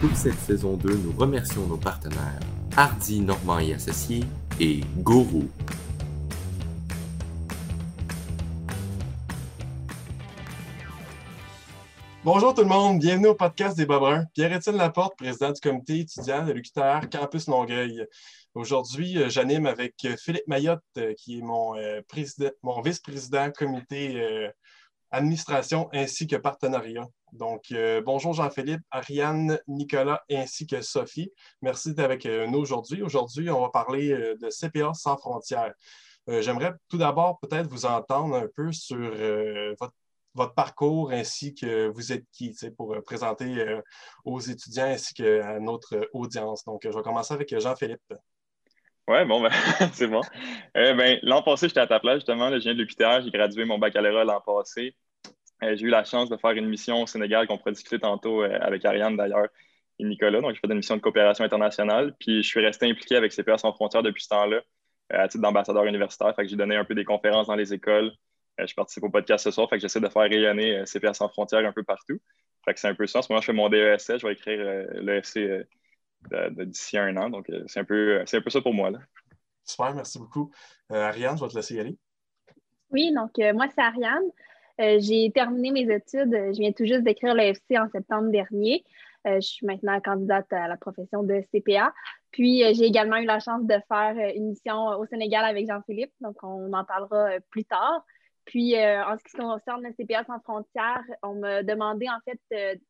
Pour cette saison 2, nous remercions nos partenaires Hardy Normand et Associés et Gourou. Bonjour tout le monde, bienvenue au podcast des Bobrins. Pierre-Étienne Laporte, président du comité étudiant de l'UQTR Campus Longueuil. Aujourd'hui, euh, j'anime avec euh, Philippe Mayotte, euh, qui est mon, mon vice-président comité administration ainsi que partenariat. Donc, bonjour Jean-Philippe, Ariane, Nicolas ainsi que Sophie. Merci d'être avec nous aujourd'hui. Aujourd'hui, on va parler de CPA sans frontières. J'aimerais tout d'abord peut-être vous entendre un peu sur votre parcours ainsi que vous êtes qui pour euh, présenter euh, aux étudiants ainsi qu'à notre audience. Donc, je vais commencer avec Jean-Philippe. Oui, bon, ben, c'est bon. Euh, ben, l'an passé, j'étais à ta place, justement. je viens de l'UQTR. J'ai gradué mon baccalauréat l'an passé. J'ai eu la chance de faire une mission au Sénégal qu'on pourrait discuter tantôt avec Ariane, d'ailleurs, et Nicolas. Donc, j'ai fait une mission de coopération internationale. Puis, je suis resté impliqué avec CPA sans frontières depuis ce temps-là, à titre d'ambassadeur universitaire. Fait que j'ai donné un peu des conférences dans les écoles, euh, je participe au podcast ce soir, fait que j'essaie de faire rayonner euh, CPA sans frontières un peu partout. Fait que c'est un peu ça. En ce moment, je fais mon DESS, je vais écrire euh, l'ESC d'ici un an. Donc, c'est un, peu, un peu ça pour moi. Là. Super, merci beaucoup. Ariane, je vais te laisser y aller. Oui, donc moi, c'est Ariane. J'ai terminé mes études. Je viens tout juste d'écrire l'EFC en septembre dernier. je suis maintenant candidate à la profession de CPA. Puis, j'ai également eu la chance de faire une mission au Sénégal avec Jean-Philippe. Donc, on en parlera plus tard. Puis, euh, en ce qui concerne le CPA sans frontières, on m'a demandé en fait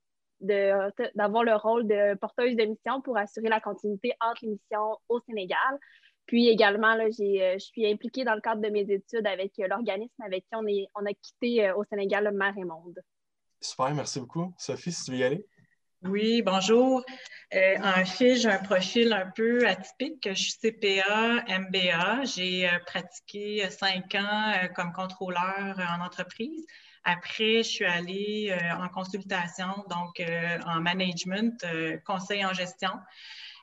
d'avoir le rôle de porteuse de mission pour assurer la continuité entre les missions au Sénégal. Puis également, là, euh, je suis impliquée dans le cadre de mes études avec euh, l'organisme avec qui on, est, on a quitté au Sénégal le Mer et Monde. Super, merci beaucoup. Sophie, si tu veux y aller. Oui, bonjour. Euh, en fait, j'ai un profil un peu atypique. Je suis CPA, MBA. J'ai euh, pratiqué cinq ans euh, comme contrôleur en entreprise. Après, je suis allée en consultation, donc en management, conseil en gestion.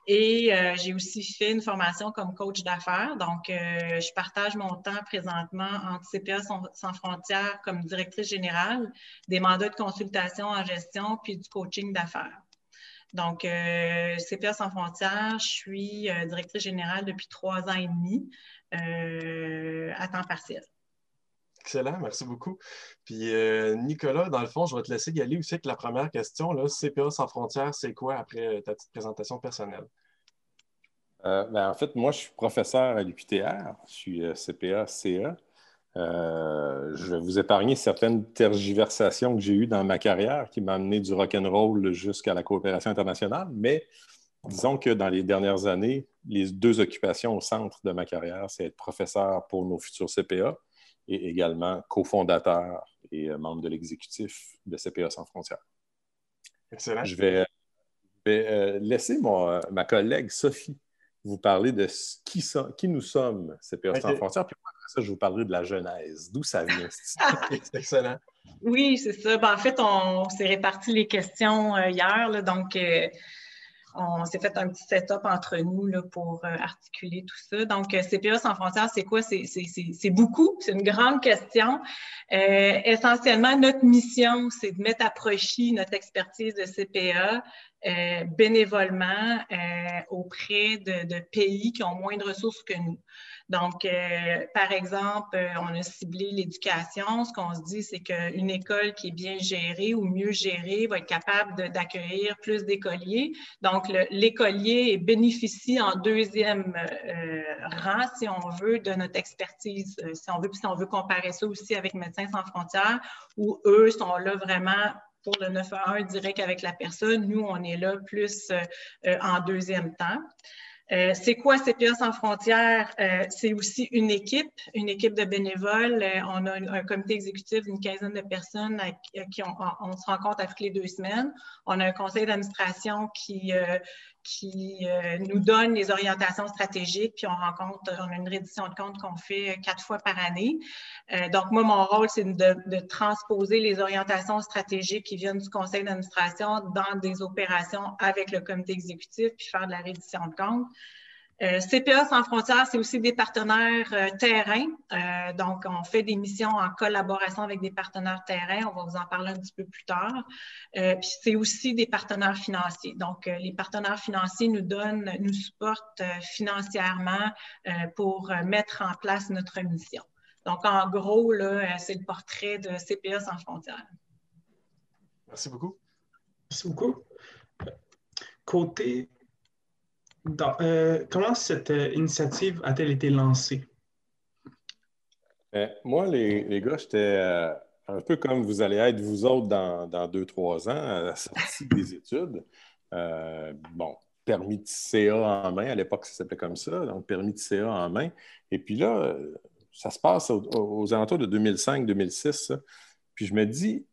Et euh, j'ai aussi fait une formation comme coach d'affaires. Donc, euh, je partage mon temps présentement entre CPA sans, frontières comme directrice générale, des mandats de consultation en gestion, puis du coaching d'affaires. Donc, euh, CPA sans frontières, je suis directrice générale depuis trois ans et demi à temps partiel. Excellent, merci beaucoup. Puis Nicolas, dans le fond, je vais te laisser y aller aussi avec la première question. Là, CPA sans frontières, c'est quoi après ta petite présentation personnelle? Euh, ben, en fait, moi, je suis professeur à l'UQTR. Je suis euh, CPA-CA. Euh, je vais vous épargner certaines tergiversations que j'ai eues dans ma carrière qui m'ont amené du rock'n'roll jusqu'à la coopération internationale, mais disons que dans les dernières années, les deux occupations au centre de ma carrière, c'est être professeur pour nos futurs CPA et également cofondateur et membre de l'exécutif de CPA sans frontières. Excellent. Je vais, laisser ma collègue Sophie vous parler de qui, qui nous sommes, CPA sans frontières. Puis après ça, je vous parlerai de la genèse. D'où ça vient? c'est excellent. Oui, c'est ça. Ben, en fait, on, s'est réparti les questions euh, hier. donc, euh, on s'est fait un petit setup entre nous pour euh, articuler tout ça. Donc, CPA sans frontières, c'est quoi? C'est beaucoup. C'est une grande question. essentiellement, notre mission, c'est de mettre à profit notre expertise de CPA euh, bénévolement euh, auprès de, pays qui ont moins de ressources que nous. Donc, euh, par exemple, on a ciblé l'éducation. Ce qu'on se dit, c'est qu'une école qui est bien gérée ou mieux gérée va être capable d'accueillir plus d'écoliers. Donc, l'écolier bénéficie en deuxième rang, si on veut, de notre expertise, si on veut, puis si on veut comparer ça aussi avec Médecins sans frontières, où eux sont là vraiment pour le 9 à 1 direct avec la personne. Nous, on est là plus euh, euh, en deuxième temps. Euh, c'est quoi CPA sans frontières? c'est aussi une équipe, une équipe de bénévoles. on a un, comité exécutif d'une quinzaine de personnes à, qui on, on, se rencontre toutes les deux semaines. On a un conseil d'administration qui, qui euh, nous donne les orientations stratégiques, puis on rencontre, on a une reddition de compte qu'on fait quatre fois par année. Euh, donc, moi, mon rôle, c'est de, transposer les orientations stratégiques qui viennent du conseil d'administration dans des opérations avec le comité exécutif, puis faire de la reddition de compte. Euh, CPA sans frontières, c'est aussi des partenaires euh, terrain. Euh, donc, on fait des missions en collaboration avec des partenaires terrain. On va vous en parler un petit peu plus tard. puis, c'est aussi des partenaires financiers. Donc, les partenaires financiers nous donnent, nous supportent financièrement pour mettre en place notre mission. Donc, en gros, là, c'est le portrait de CPA sans frontières. Merci beaucoup. Merci beaucoup. Côté euh, comment cette euh, initiative a-t-elle été lancée? Ben, moi, les, gars, j'étais euh, un peu comme vous allez être vous autres dans, deux, trois ans, à la sortie des études. bon, permis de CA en main, à l'époque, ça s'appelait comme ça, donc permis de CA en main. Et puis là, ça se passe aux, alentours de 2005-2006. Puis je me dis,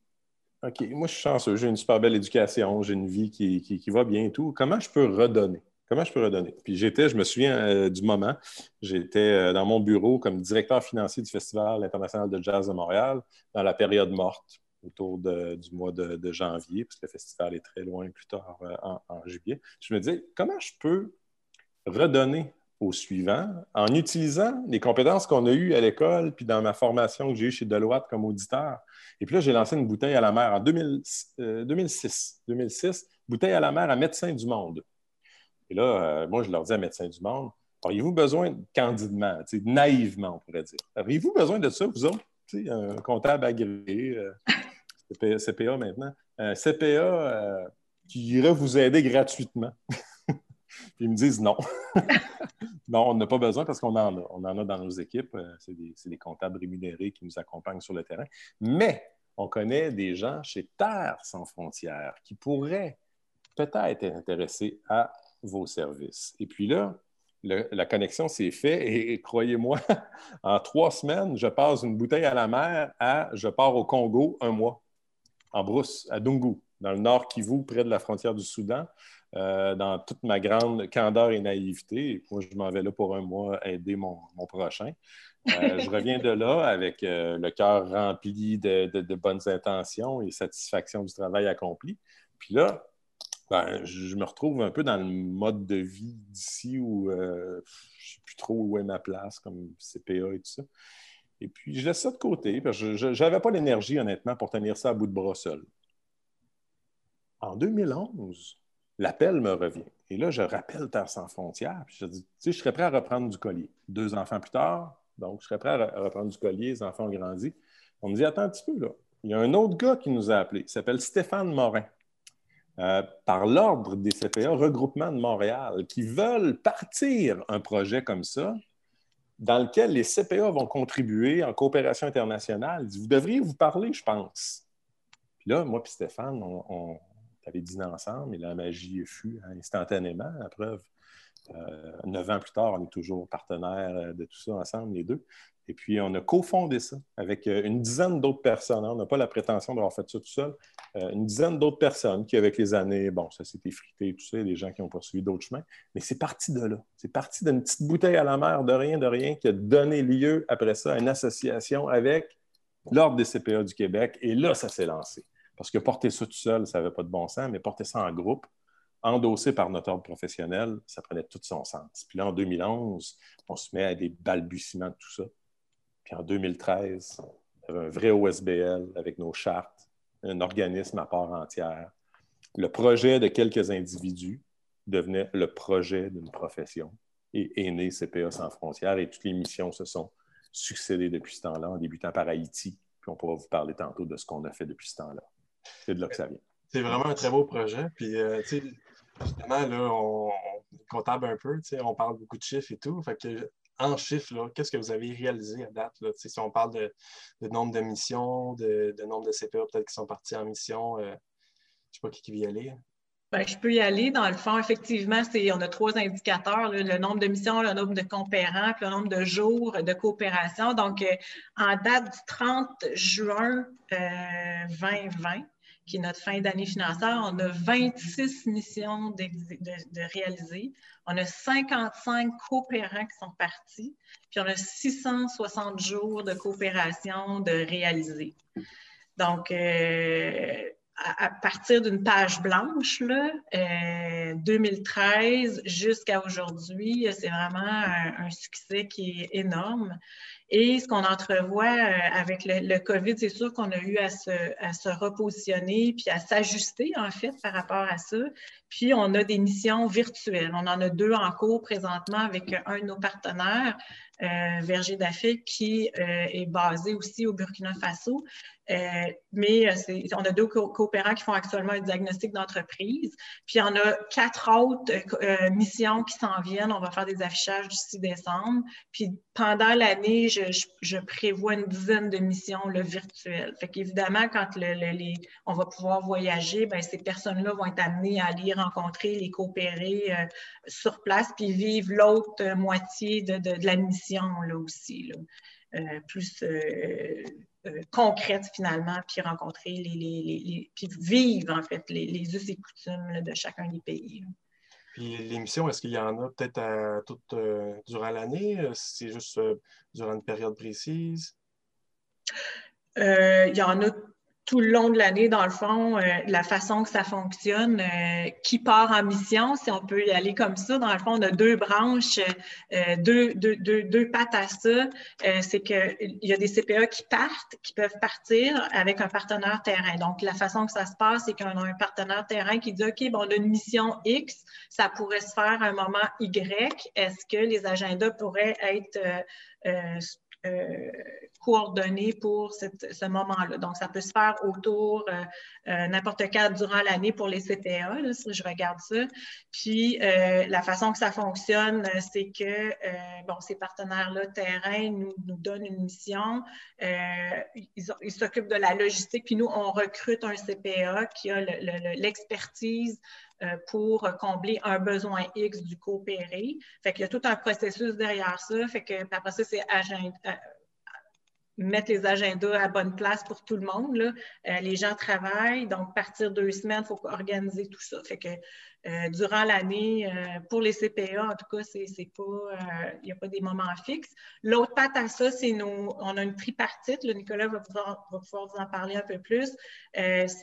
OK, moi, je suis chanceux, j'ai une super belle éducation, j'ai une vie qui, qui va bien et tout. Comment je peux redonner? Comment je peux redonner? Puis j'étais, je me souviens euh, du moment, j'étais euh, dans mon bureau comme directeur financier du Festival international de jazz de Montréal dans la période morte, autour du mois de, janvier, puisque le festival est très loin plus tard euh, en, juillet. Je me disais, comment je peux redonner au suivant en utilisant les compétences qu'on a eues à l'école, puis dans ma formation que j'ai eue chez Deloitte comme auditeur? Et puis là, j'ai lancé une bouteille à la mer en 2006. 2006, bouteille à la mer à Médecins du Monde. Et là, euh, moi, je leur dis à Médecins du Monde, auriez-vous besoin, candidement, naïvement, on pourrait dire, auriez-vous besoin de ça, vous autres, un comptable agréé, euh, CPA maintenant, un CPA euh, qui irait vous aider gratuitement? Ils me disent non. non, on n'a pas besoin parce qu'on en a. On en a dans nos équipes. C'est des, des, comptables rémunérés qui nous accompagnent sur le terrain. Mais on connaît des gens chez Terre sans frontières qui pourraient peut-être être intéressés à vos services. Et puis là, la connexion s'est faite et, croyez-moi, en trois semaines, je passe une bouteille à la mer à je pars au Congo un mois, en brousse, à Dungu, dans le nord Kivu, près de la frontière du Soudan, euh, dans toute ma grande candeur et naïveté. moi, je m'en vais là pour un mois aider mon, prochain. Euh, je reviens de là avec euh, le cœur rempli de, de bonnes intentions et satisfaction du travail accompli. Puis là, ben, je me retrouve un peu dans le mode de vie d'ici où euh, je ne sais plus trop où est ma place, comme CPA et tout ça. Et puis, je laisse ça de côté, parce que je n'avais pas l'énergie, honnêtement, pour tenir ça à bout de bras seul. En 2011, l'appel me revient. Et là, je rappelle Terre sans frontières. Puis je dis, tu sais, je serais prêt à reprendre du collier. Deux enfants plus tard, donc je serais prêt à reprendre du collier, les enfants ont grandi. On me dit, attends un petit peu, là. Il y a un autre gars qui nous a appelés, il s'appelle Stéphane Morin. Euh, par l'ordre des CPA, regroupement de Montréal, qui veulent partir un projet comme ça, dans lequel les CPA vont contribuer en coopération internationale. Vous devriez vous parler, je pense. Puis là, moi et Stéphane, on, avait dîné ensemble et la magie fut instantanément, la preuve. Euh, neuf ans plus tard, on est toujours partenaires de tout ça ensemble, les deux. Et puis, on a cofondé ça avec euh, une dizaine d'autres personnes. On n'a pas la prétention d'avoir fait ça tout seul. Euh, une dizaine d'autres personnes qui, avec les années, bon, ça s'est effrité tout ça, des gens qui ont poursuivi d'autres chemins. Mais c'est parti de là. C'est parti d'une petite bouteille à la mer, de rien, de rien, qui a donné lieu, après ça, à une association avec l'Ordre des CPA du Québec. Et là, ça s'est lancé. Parce que porter ça tout seul, ça n'avait pas de bon sens, mais porter ça en groupe, endossé par notre ordre professionnel, ça prenait tout son sens. Puis là, en 2011, on se met à des balbutiements de tout ça. Puis en 2013, il y avait un vrai OSBL avec nos chartes, un organisme à part entière. Le projet de quelques individus devenait le projet d'une profession et est né CPA sans frontières et toutes les missions se sont succédées depuis ce temps-là, en débutant par Haïti. Puis on pourra vous parler tantôt de ce qu'on a fait depuis ce temps-là. C'est de là que ça vient. C'est vraiment un très beau projet. Puis, euh, justement, là, on, est comptable un peu, on parle beaucoup de chiffres et tout. En chiffres, qu'est-ce que vous avez réalisé à date? Si on parle de, nombre de missions, de, nombre de CPA peut-être qui sont partis en mission, euh, je ne sais pas qui, qui veut y aller. Ben, je peux y aller. Dans le fond, effectivement, on a trois indicateurs, le nombre de missions, le nombre de compérants, puis le nombre de jours de coopération. Donc, euh, en date du 30 juin 2020, euh, qui est notre fin d'année financière, on a 26 missions de, de, réaliser. On a 55 coopérants qui sont partis, puis on a 660 jours de coopération de réaliser. Donc, euh, à, partir d'une page blanche, là, 2013 jusqu'à aujourd'hui, c'est vraiment un, succès qui est énorme. Et ce qu'on entrevoit euh, avec le, COVID, c'est sûr qu'on a eu à se, à se, repositionner puis à s'ajuster, en fait, par rapport à ça. Puis, on a des missions virtuelles. On en a deux en cours présentement avec un de nos partenaires, euh, Verger d'Afrique, qui euh, est basé aussi au Burkina Faso. Euh, mais on a deux coopérants qui font actuellement un diagnostic d'entreprise. Puis on a quatre autres missions qui s'en viennent. On va faire des affichages 6 décembre. Puis pendant l'année, je, prévois une dizaine de missions le virtuelles. Fait qu'évidemment, quand on va pouvoir voyager, bien, ces personnes-là vont être amenées à aller rencontrer les coopérer sur place, puis vivre l'autre moitié de, la mission là aussi, euh, plus euh, euh, concrète finalement, puis rencontrer les, puis vivre en fait les, us et coutumes de chacun des pays. Puis l'émission, est-ce qu'il y en a peut-être toute durant l'année? C'est juste durant une période précise? il y en a tout le long de l'année, dans le fond, euh, la façon que ça fonctionne, euh, qui part en mission, si on peut y aller comme ça, dans le fond, on a deux branches, euh, deux, deux, deux, pattes à ça. c'est qu'il y a des CPA qui partent, qui peuvent partir avec un partenaire terrain. Donc, la façon que ça se passe, c'est qu'on a un partenaire terrain qui dit, OK, bon, on a une mission X, ça pourrait se faire à un moment Y. Est-ce que les agendas pourraient être euh, coordonnées pour ce moment-là. Donc, ça peut se faire autour euh, euh, n'importe quand durant l'année pour les CPA, si je regarde ça. Puis, la façon que ça fonctionne, c'est que bon, ces partenaires-là, terrain, nous, nous, donnent une mission. ils s'occupent de la logistique, puis nous, on recrute un CPA qui a l'expertise euh, pour combler un besoin X du coopéré. Fait qu'il y a tout un processus derrière ça. Fait que après ça, c'est euh, mettre les agendas à bonne place pour tout le monde. Là. Euh, les gens travaillent, donc partir deux semaines, il faut organiser tout ça. Fait que euh, durant l'année, euh, pour les CPA, en tout cas, c'est, pas, euh, il n'y a pas des moments fixes. L'autre patte à ça, c'est nous, on a une tripartite. Nicolas va pouvoir, vous en parler un peu plus.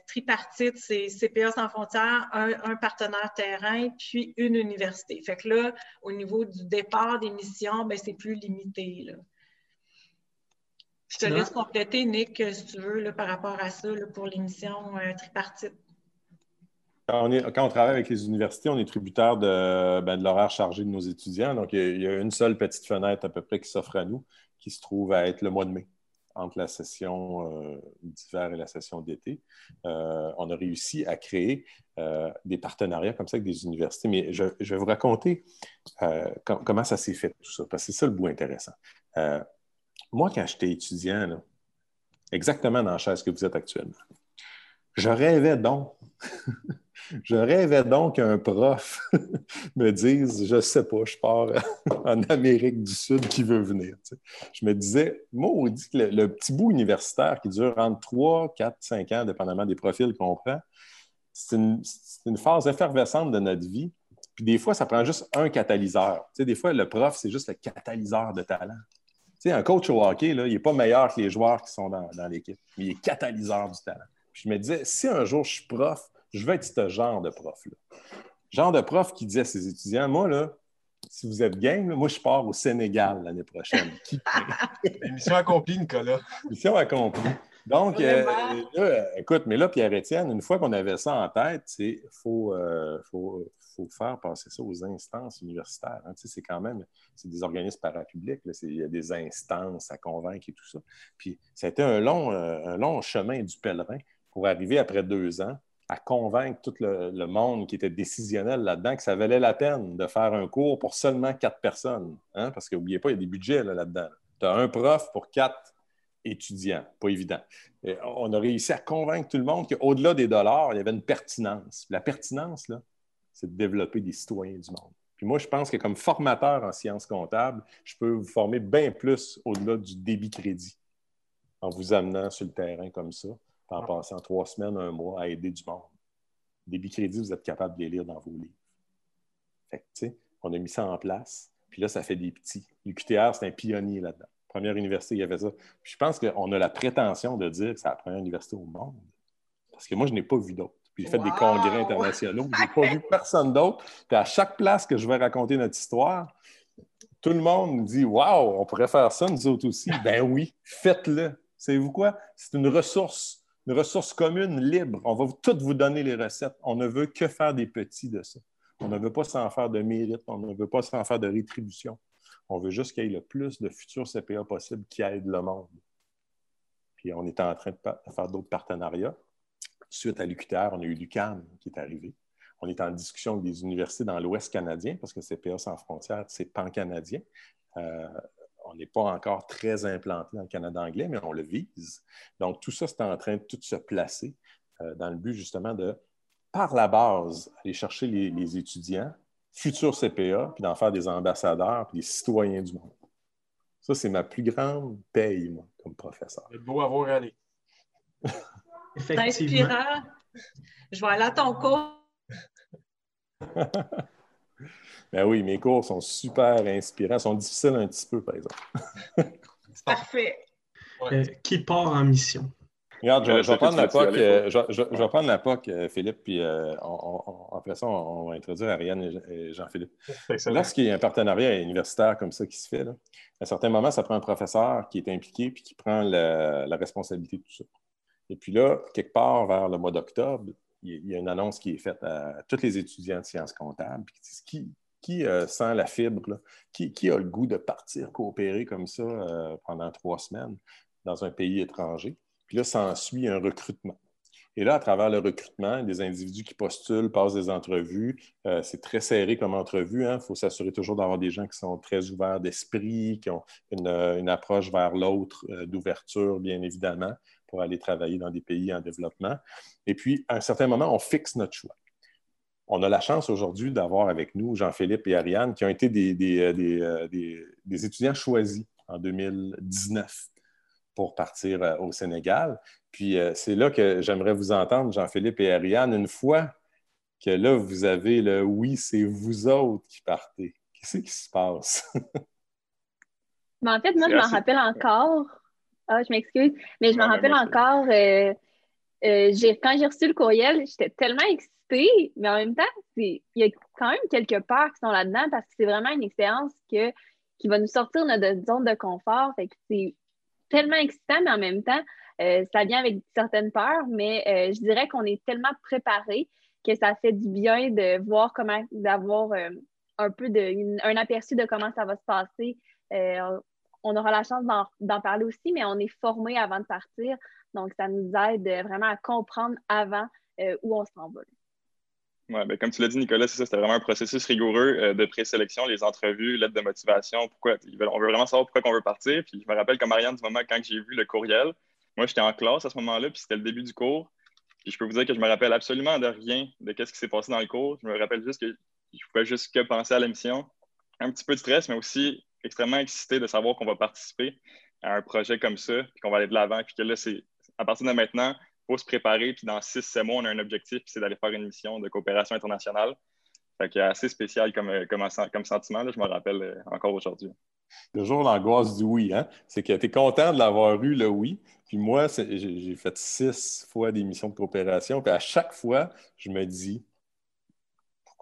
tripartite, c'est CPA sans frontières, un, partenaire terrain, puis une université. Fait que là, au niveau du départ des missions, ben, c'est plus limité. Je te laisse compléter, Nick, si tu veux, par rapport à ça, pour l'émission tripartite. Quand on, travaille avec les universités, on est tributaire de, ben, l'horaire chargé de nos étudiants. Donc, il y, a, une seule petite fenêtre à peu près qui s'offre à nous, qui se trouve à être le mois de mai, entre la session euh, d'hiver et la session d'été. Euh, on a réussi à créer euh, des partenariats comme ça avec des universités. Mais je, vais vous raconter comment ça s'est fait, tout ça, parce que c'est ça le bout intéressant. Moi, quand j'étais étudiant, exactement dans la chaise que vous êtes actuellement, je rêvais donc Je rêvais donc qu'un prof me dise, je ne sais pas, je pars en Amérique du Sud qui veut venir. Je me disais, maudit, le, le petit bout universitaire qui dure entre 3, 4, 5 ans, dépendamment des profils qu'on prend, c'est une, phase effervescente de notre vie. Puis des fois, ça prend juste un catalyseur. des fois, le prof, c'est juste le catalyseur de talent. Un coach au hockey, il n'est pas meilleur que les joueurs qui sont dans, dans l'équipe, mais il est catalyseur du talent. Puis je me disais, si un jour je suis prof, je veux être ce genre de prof-là. Genre de prof qui dit à ses étudiants, moi, là, si vous êtes game, moi, je pars au Sénégal l'année prochaine. Mission accomplie, Nicolas. Mission accomplie. Donc, euh, écoute, mais là, Pierre-Étienne, une fois qu'on avait ça en tête, il faut, euh, faut, faire passer ça aux instances universitaires. Hein. C'est quand même, c'est des organismes parapublics, il y a des instances à convaincre et tout ça. Puis, ça a été un long, euh, un long chemin du pèlerin pour arriver après deux ans à convaincre tout le, monde qui était décisionnel là-dedans que ça valait la peine de faire un cours pour seulement quatre personnes. Hein? Parce qu'oubliez pas, il y a des budgets là-dedans. tu as un prof pour quatre étudiants. Pas évident. on a réussi à convaincre tout le monde qu'au-delà des dollars, il y avait une pertinence. La pertinence, là, c'est de développer des citoyens du monde. Puis moi, je pense que comme formateur en sciences comptables, je peux vous former bien plus au-delà du débit crédit en vous amenant sur le terrain comme ça en passant trois semaines, un mois à aider du monde. Débit crédit, vous êtes capable de les lire dans vos livres. Fait que, tu sais, on a mis ça en place. Puis là, ça fait des petits. L'UQTR, c'est un pionnier là-dedans. Première université qui a fait ça. Puis je pense qu'on a la prétention de dire que c'est la première université au monde Parce que moi, je n'ai pas vu d'autres. Puis j'ai fait des congrès internationaux. Je n'ai pas vu personne d'autre. Puis à chaque place que je vais raconter notre histoire, tout le monde me dit Waouh, on pourrait faire ça, nous autres aussi. Ben oui, faites-le. Savez-vous quoi? C'est une ressource, une ressource commune, libre. On va toutes vous donner les recettes. On ne veut que faire des petits de ça. On ne veut pas s'en faire de mérite. On ne veut pas s'en faire de rétribution. On veut juste qu'il y ait le plus de futurs CPA possible qui aident le monde. Puis on est en train de faire d'autres partenariats. Suite à l'UQTR, on a eu l'UCAM qui est arrivé. On est en discussion avec des universités dans l'Ouest canadien parce que CPA sans frontières, c'est pan-canadien. Euh, on n'est pas encore très implanté dans le Canada anglais, mais on le vise. Donc, tout ça, c'est en train de tout se placer euh, dans le but justement de, par la base, aller chercher les étudiants futurs CPA, puis d'en faire des ambassadeurs, puis des citoyens du monde. Ça, c'est ma plus grande paye, moi, comme professeur. C'est beau avoir allé. C'est inspirant. Je vais aller à ton cours. ben oui, mes cours sont super inspirants. Ils sont difficiles un petit peu, par exemple. Parfait. Euh, qui part en mission? Regarde, je, vais prendre la POC, je, vais prendre la POC, Philippe, puis euh, après ça, on, va introduire Ariane et Jean-Philippe. Lorsqu'il y a un partenariat universitaire comme ça qui se fait, à un certain moment, ça prend un professeur qui est impliqué puis qui prend la, responsabilité de tout ça. Et puis là, quelque part vers le mois d'octobre, il y a une annonce qui est faite à tous les étudiants de sciences comptables qui, qui euh, sent la fibre, qui, a le goût de partir coopérer comme ça euh, pendant trois semaines dans un pays étranger? Puis là, s'ensuit un recrutement. Et là, à travers le recrutement, des individus qui postulent, passent des entrevues. Euh, c'est très serré comme entrevue. Il hein. faut s'assurer toujours d'avoir des gens qui sont très ouverts d'esprit, qui ont une, approche vers l'autre d'ouverture, bien évidemment, pour aller travailler dans des pays en développement. Et puis, à un certain moment, on fixe notre choix. On a la chance aujourd'hui d'avoir avec nous Jean-Philippe et Ariane, qui ont été des, des étudiants choisis en 2019 pour partir euh, au Sénégal. Puis euh, c'est là que j'aimerais vous entendre, Jean-Philippe et Ariane, une fois que là, vous avez le oui, c'est vous autres qui partez. Qu'est-ce qui se passe? Mais en fait, moi, je m'en rappelle encore. Ah, je m'excuse, mais je m'en rappelle encore. Euh, quand j'ai reçu le courriel, j'étais tellement excitée, mais en même temps, il y a quand même quelques peurs qui sont là-dedans parce que c'est vraiment une expérience que, qui va nous sortir de notre zone de confort. Fait que c'est tellement excitant, mais en même temps, euh, ça vient avec certaines peurs, mais euh, je dirais qu'on est tellement préparé que ça fait du bien de voir comment, d'avoir euh, un peu de, un aperçu de comment ça va se passer. On aura la chance d'en parler aussi, mais on est formé avant de partir. Donc, ça nous aide vraiment à comprendre avant où on s'en va. Ouais, ben, comme tu l'as dit, Nicolas, c'est ça, c'était vraiment un processus rigoureux euh, de présélection, les entrevues, l'aide de motivation, pourquoi on veut vraiment savoir pourquoi on veut partir. Puis je me rappelle comme Marianne du moment quand j'ai vu le courriel, moi j'étais en classe à ce moment-là, puis c'était le début du cours. Puis je peux vous dire que je me rappelle absolument de rien de ce qui s'est passé dans le cours. Je me rappelle juste que je pouvais juste que penser à la mission. Un petit peu de stress, mais aussi extrêmement excité de savoir qu'on va participer à un projet comme ça, puis qu'on va aller de l'avant, puis que là, c'est à partir de maintenant, se préparer. Puis dans 6-7 mois, on a un objectif, c'est d'aller faire une mission de coopération internationale. Fait assez spécial comme, euh, comme, comme sentiment, je me rappelle euh, encore aujourd'hui. Toujours l'angoisse du oui, hein? C'est que tu es content de l'avoir eu, le oui. Puis moi, j'ai fait six fois des missions de coopération. Puis à chaque fois, je me dis,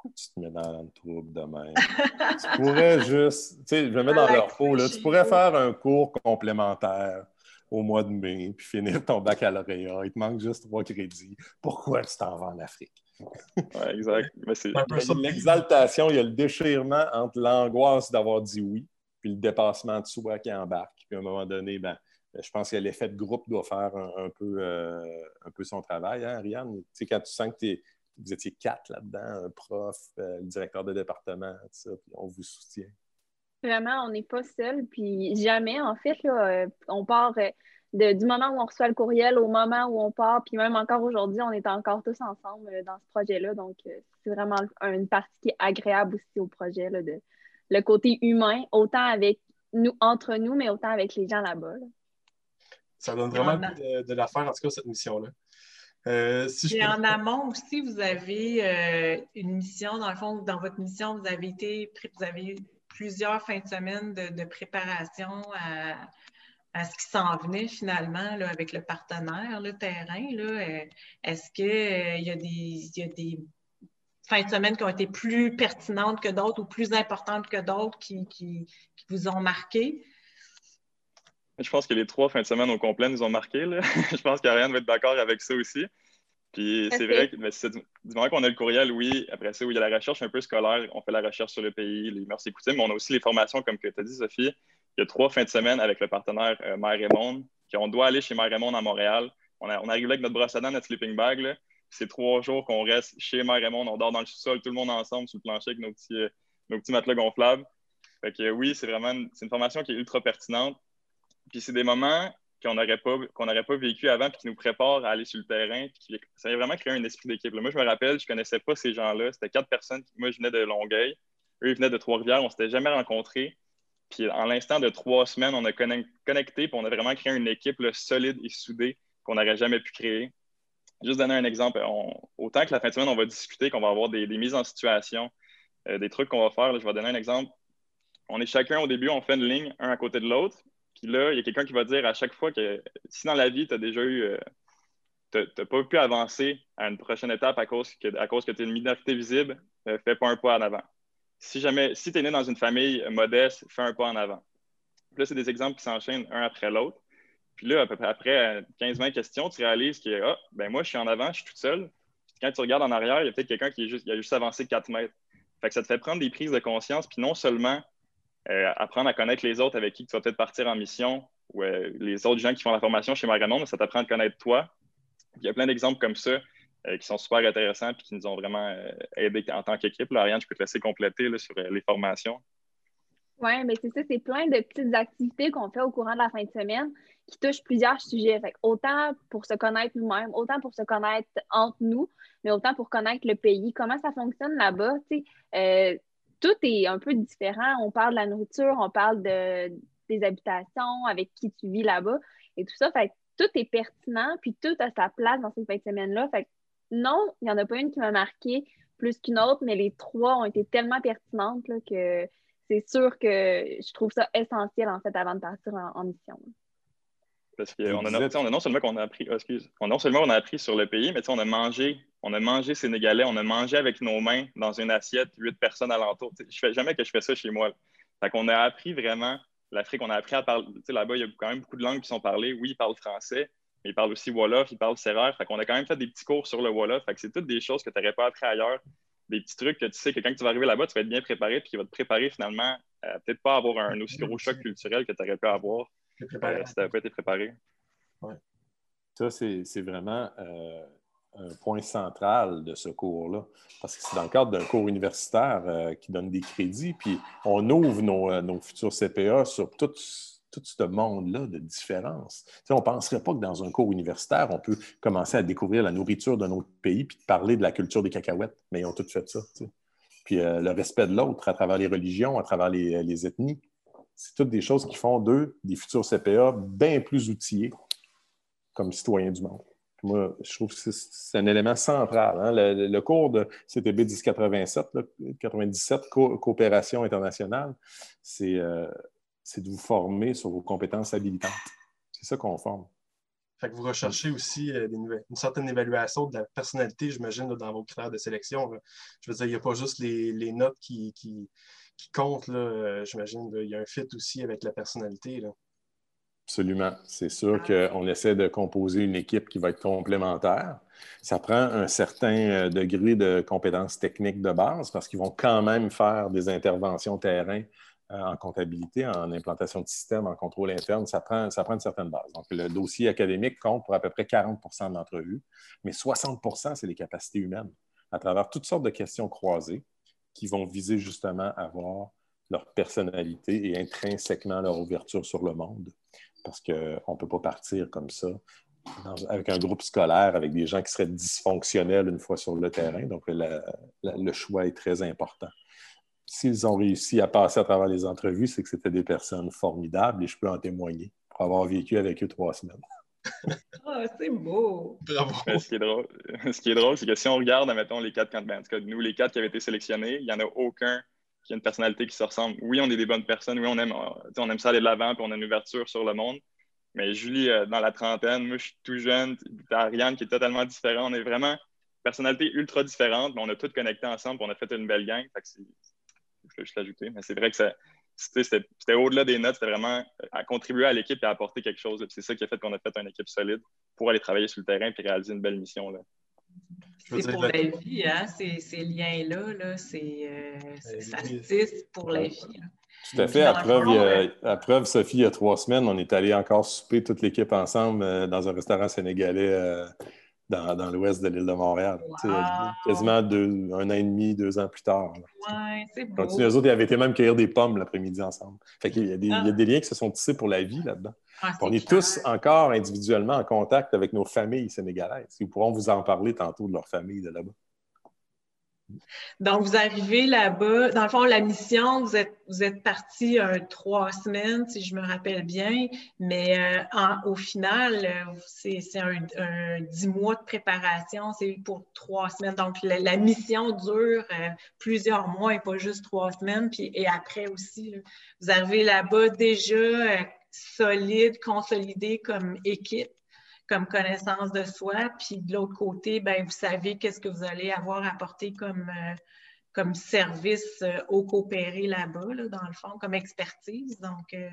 pourquoi tu te mets dans le trouble de même? tu pourrais juste, tu sais, je me mets dans leur peau, là. Tu pourrais faire un cours complémentaire au mois de mai, puis finir ton baccalauréat. Il te manque juste trois crédits. Pourquoi tu t'en vas en Afrique? oui, exact. Mais c'est l'exaltation, il y a le déchirement entre l'angoisse d'avoir dit oui, puis le dépassement de soi qui embarque. Puis à un moment donné, ben, je pense que l'effet de groupe doit faire un, peu, euh, un peu son travail, hein, Ariane? Tu sais, quand tu sens que vous étiez quatre là-dedans, un prof, euh, le directeur de département, tout ça, puis on vous soutient. Vraiment, on n'est pas seul. Puis jamais, en fait, là, euh, on part euh, du moment où on reçoit le courriel au moment où on part. Puis même encore aujourd'hui, on est encore tous ensemble euh, dans ce projet-là. Donc, c'est vraiment une partie qui est agréable aussi au projet, là, de, le côté humain, autant avec nous, entre nous, mais autant avec les gens là-bas. Ça donne vraiment de, la faire, en tout cas, cette mission-là. Et en amont aussi, vous avez une mission, dans le fond, dans votre mission, vous avez été, vous avez plusieurs fins de semaine de, préparation à ce qui s'en venait finalement là, avec le partenaire, le terrain. Euh, est-ce qu'il euh, y, a des, y a des fins de semaine qui ont été plus pertinentes que d'autres ou plus importantes que d'autres qui, qui, vous ont marqué? Je pense que les trois fins de semaine au complet nous ont marqué. Je pense qu'Ariane va être d'accord avec ça aussi. Puis c'est vrai que du, moment qu'on a le courriel, oui, après ça, oui, il y a la recherche un peu scolaire, on fait la recherche sur le pays, les mœurs et coutumes, mais on a aussi les formations, comme tu as dit, Sophie. Il y a trois fins de semaine avec le partenaire euh, Mère Raymond, qu'on doit aller chez Mère Raymond à Montréal. On, on arrive là avec notre brosse à dents, notre sleeping bag. C'est trois jours qu'on reste chez Mère Raymond, on dort dans le sous-sol, tout le monde ensemble sur le plancher avec nos petits, euh, nos petits matelas gonflables. Fait que oui, c'est vraiment c'est une formation qui est ultra pertinente. Puis c'est des moments qu'on n'aurait pas, qu'on pas vécu avant, puis qui nous préparent à aller sur le terrain. Puis ça a vraiment créé un esprit d'équipe. Moi, je me rappelle, je ne connaissais pas ces gens-là. C'était quatre personnes. Moi, je venais de Longueuil. Eux, ils venaient de Trois-Rivières. On ne s'était jamais rencontrés. Puis en l'instant de trois semaines, on a connecté, puis on a vraiment créé une équipe solide et soudée qu'on n'aurait jamais pu créer. Juste donner un exemple, autant que la fin de semaine, on va discuter, qu'on va avoir des, mises en situation, euh, des trucs qu'on va faire. je vais donner un exemple. On est chacun au début, on fait une ligne, un à côté de l'autre. Puis là, il y a quelqu'un qui va dire à chaque fois que si dans la vie, tu as déjà eu, euh, tu n'as pas pu avancer à une prochaine étape à cause que, à cause que tu es une minorité visible, euh, fais pas un pas en avant. Si jamais, si tu es né dans une famille modeste, fais un pas en avant. Puis là, c'est des exemples qui s'enchaînent un après l'autre. Puis là, à peu près après 15-20 questions, tu réalises que, ah, ben moi, je suis en avant, je suis toute seule. Quand tu regardes en arrière, il y a peut-être quelqu'un qui a juste avancé 4 mètres. Fait que ça te fait prendre des prises de conscience, puis non seulement euh, apprendre à connaître les autres avec qui tu vas peut-être partir en mission ou euh, les autres gens qui font la formation chez Maganon, mais ça t'apprend à connaître toi. Il y a plein d'exemples comme ça euh, qui sont super intéressants et qui nous ont vraiment aidés en tant qu'équipe. Ariane, je peux te laisser compléter sur les formations. Oui, mais c'est ça, c'est plein de petites activités qu'on fait au courant de la fin de semaine qui touchent plusieurs sujets. autant pour se connaître nous-mêmes, autant pour se connaître entre nous, mais autant pour connaître le pays, comment ça fonctionne là-bas. Tout est un peu différent. On parle de la nourriture, on parle de, des habitations, avec qui tu vis là-bas et tout ça. Fait tout est pertinent, puis tout a sa place dans ces fin de semaine-là. Fait non, il n'y en a pas une qui m'a marqué plus qu'une autre, mais les trois ont été tellement pertinentes que c'est sûr que je trouve ça essentiel en fait avant de partir en, mission. Parce qu'on a, a, non seulement qu'on a appris, oh, excuse, on, non seulement on a appris sur le pays, mais on a mangé, on a mangé sénégalais, on a mangé avec nos mains dans une assiette, huit personnes alentour. Je fais jamais que je fais ça chez moi. Fait qu'on a appris vraiment l'Afrique, on a appris à parler. Là-bas, il y a quand même beaucoup de langues qui sont parlées. Oui, ils parlent français, mais ils parlent aussi Wolof, ils parlent Serrère. Fait qu'on a quand même fait des petits cours sur le Wolof. Fait que c'est toutes des choses que tu n'aurais pas appris ailleurs des petits trucs que tu sais que quand tu vas arriver là-bas, tu vas être bien préparé, puis qui va te préparer finalement à peut-être pas avoir un aussi gros choc culturel que tu aurais pu avoir euh, si tu n'avais pas été préparé. Ça, c'est vraiment euh, un point central de ce cours-là, parce que c'est dans le cadre d'un cours universitaire euh, qui donne des crédits, puis on ouvre nos, nos futurs CPA sur tout ce monde-là de différence. on ne penserait pas que dans un cours universitaire, on peut commencer à découvrir la nourriture d'un autre pays puis parler de la culture des cacahuètes, mais ils ont tout fait ça. Puis euh, le respect de l'autre à travers les religions, à travers les, ethnies, c'est toutes des choses qui font d'eux des futurs CPA bien plus outillés comme citoyens du monde. Moi, je trouve que c'est un élément central. Hein. Le, cours de CTB 1087, 97, coopération internationale, c'est euh, c'est de vous former sur vos compétences habilitantes. C'est ça qu'on forme. Fait que vous recherchez aussi euh, une certaine évaluation de la personnalité, j'imagine, dans vos critères de sélection. Je veux dire, il n'y a pas juste les, notes qui, comptent, euh, j'imagine. Il y a un fit aussi avec la personnalité. Absolument. C'est sûr qu'on essaie de composer une équipe qui va être complémentaire. Ça prend un certain euh, degré de compétences techniques de base parce qu'ils vont quand même faire des interventions terrain euh, en comptabilité, en implantation de système, en contrôle interne, ça prend, ça prend une certaine base. Donc, le dossier académique compte pour à peu près 40% de l'entrevue, mais 60% c'est les capacités humaines, à travers toutes sortes de questions croisées qui vont viser justement à voir leur personnalité et intrinsèquement leur ouverture sur le monde. Parce qu'on ne peut pas partir comme ça avec un groupe scolaire, avec des gens qui seraient dysfonctionnels une fois sur le terrain. Donc, le choix est très important s'ils ont réussi à passer à travers les entrevues, c'est que c'était des personnes formidables et je peux en témoigner pour avoir vécu avec eux trois semaines. Ah, c'est beau! Bravo! Ce qui est drôle, ce qui est drôle, c'est que si on regarde, mettons, les quatre candidats, en tout cas, nous, les quatre qui avaient été sélectionnés, il n'y en a aucun qui a une personnalité qui se ressemble. Oui, on est des bonnes personnes, oui, on aime, on aime ça aller de l'avant, puis on a une ouverture sur le monde, Mais Julie, euh, dans la trentaine, moi, je suis tout jeune, Ariane qui est totalement différent. On est vraiment personnalité ultra différente, mais on a toutes connecté ensemble, on a fait une belle gang. Je vais juste l'ajouter. Mais c'est vrai que c'était au-delà des notes, c'était vraiment à contribuer à l'équipe et à apporter quelque chose. C'est ça qui a fait qu'on a fait une équipe solide pour aller travailler sur le terrain et réaliser une belle mission. Là. C'est pour la vie, hein, ces, ces liens-là, là, c'est euh, ça pour la vie. Tout à fait. À preuve, à preuve, Sophie, il y a trois semaines, on est allé encore souper toute l'équipe ensemble euh, dans un restaurant sénégalais euh, dans, dans l'ouest de l'île de Montréal. Quasiment deux, un an et demi, deux ans plus tard. Oui, c'est beau. Donc, autres, ils avaient été même cueillir des pommes l'après-midi ensemble. Fait qu'il y a, des, il y a ah. des liens qui se sont tissés pour la vie là-dedans. Ah, on est tous encore individuellement en contact avec nos familles sénégalaises. Ils pourront vous en parler tantôt de leur famille de là-bas. Donc, vous arrivez là-bas. Dans le fond, la mission, vous êtes, vous êtes parti trois semaines, si je me rappelle bien, mais euh, au final, euh, c'est un, dix mois de préparation, c'est pour trois semaines. Donc, la, mission dure euh, plusieurs mois et pas juste trois semaines. Puis, et après aussi, vous arrivez là-bas déjà solide, consolidé comme équipe comme connaissance de soi. Puis de l'autre côté, ben, vous savez qu'est-ce que vous allez avoir apporté comme, euh, comme service euh, au coopéré là-bas, là, dans le fond, comme expertise. Donc, euh,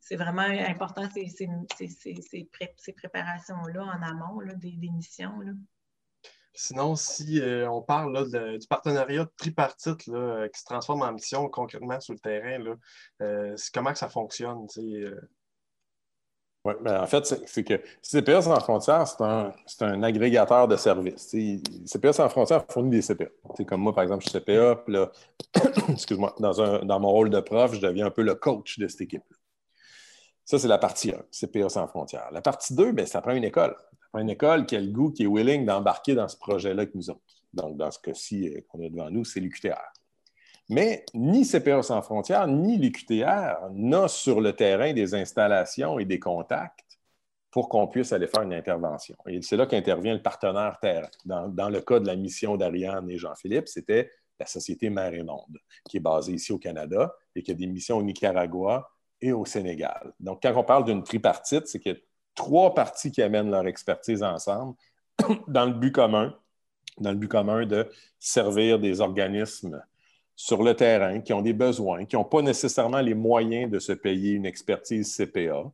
c'est vraiment important ces, ces, ces, préparations-là en amont des, missions. Là. Sinon, si on parle là, du partenariat tripartite là, qui se transforme en mission concrètement sur le terrain, là, comment que ça fonctionne? Oui, ben en fait, c'est que CPA sans frontières, c'est un, un, agrégateur de services. CPA sans frontières fournit des CPA. C'est comme moi, par exemple, je suis CPA, puis là, excuse-moi, dans, dans, mon rôle de prof, je deviens un peu le coach de cette équipe-là. Ça, c'est la partie 1, CPA sans frontières. La partie 2, ben, ça prend une école. Ça prend une école qui a le goût, qui est willing d'embarquer dans ce projet-là que nous autres. Donc, dans ce cas-ci euh, qu'on a devant nous, c'est l'UQTR. Mais ni CPA sans frontières, ni l'UQTR n'a sur le terrain des installations et des contacts pour qu'on puisse aller faire une intervention. Et c'est là qu'intervient le partenaire terrain. Dans, le cas de la mission d'Ariane et Jean-Philippe, c'était la société Mer et Monde, qui est basée ici au Canada et qui a des missions au Nicaragua et au Sénégal. Donc, quand on parle d'une tripartite, c'est qu'il y a trois parties qui amènent leur expertise ensemble dans le but commun, dans le but commun de servir des organismes sur le terrain, qui ont des besoins, qui n'ont pas nécessairement les moyens de se payer une expertise CPA,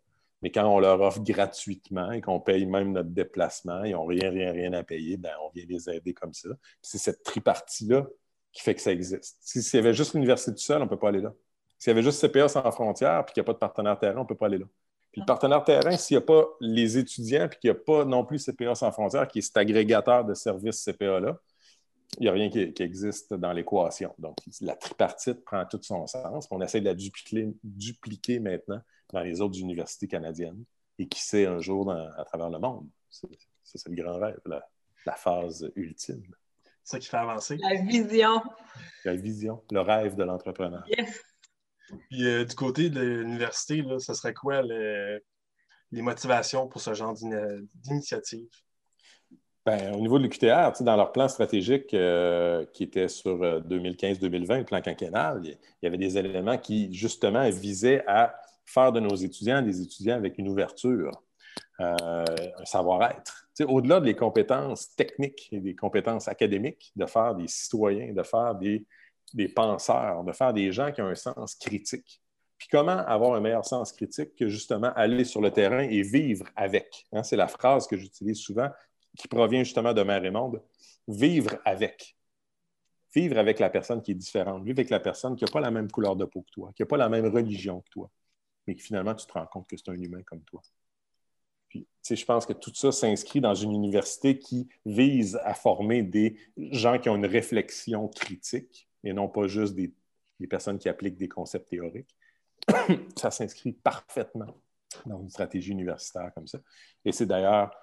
mais quand on leur offre gratuitement et qu'on paye même notre déplacement, ils n'ont rien, rien, rien à payer, ben, on vient les aider comme ça. C'est cette tripartie-là qui fait que ça existe. S'il y avait juste l'université tout seul, on ne peut pas aller là. S'il y avait juste CPA sans frontières puis qu'il n'y a pas de partenaire terrain, on ne peut pas aller là. Puis le partenaire terrain, s'il n'y a pas les étudiants puis qu'il n'y a pas non plus CPA sans frontières, qui est cet agrégateur de services CPA-là, il n'y a rien qui, existe dans l'équation. Donc, la tripartite prend tout son sens. On essaie de la dupliquer, maintenant dans les autres universités canadiennes et qui sait un jour à travers le monde. C'est le grand rêve, la, phase ultime. C'est ça qui fait avancer. La vision. La vision, le rêve de l'entrepreneur. Yes. Puis euh, du côté de l'université, ce serait quoi les motivations pour ce genre d'initiative? Ben, au niveau de l'UQTR, dans leur plan stratégique euh, qui était sur 2015-2020, euh, le plan quinquennal, il y avait des éléments qui, justement, visaient à faire de nos étudiants des étudiants avec une ouverture, euh, un savoir-être. Au-delà des compétences techniques et des compétences académiques, de faire des citoyens, de faire des, penseurs, de faire des gens qui ont un sens critique. Puis comment avoir un meilleur sens critique que justement aller sur le terrain et vivre avec? Hein? c'est la phrase que j'utilise souvent qui provient justement de Mère et Monde, vivre avec. Vivre avec la personne qui est différente, vivre avec la personne qui n'a pas la même couleur de peau que toi, qui n'a pas la même religion que toi, mais que finalement, tu te rends compte que c'est un humain comme toi. Puis, je pense que tout ça s'inscrit dans une université qui vise à former des gens qui ont une réflexion critique et non pas juste des, des personnes qui appliquent des concepts théoriques. ça s'inscrit parfaitement dans une stratégie universitaire comme ça. Et c'est d'ailleurs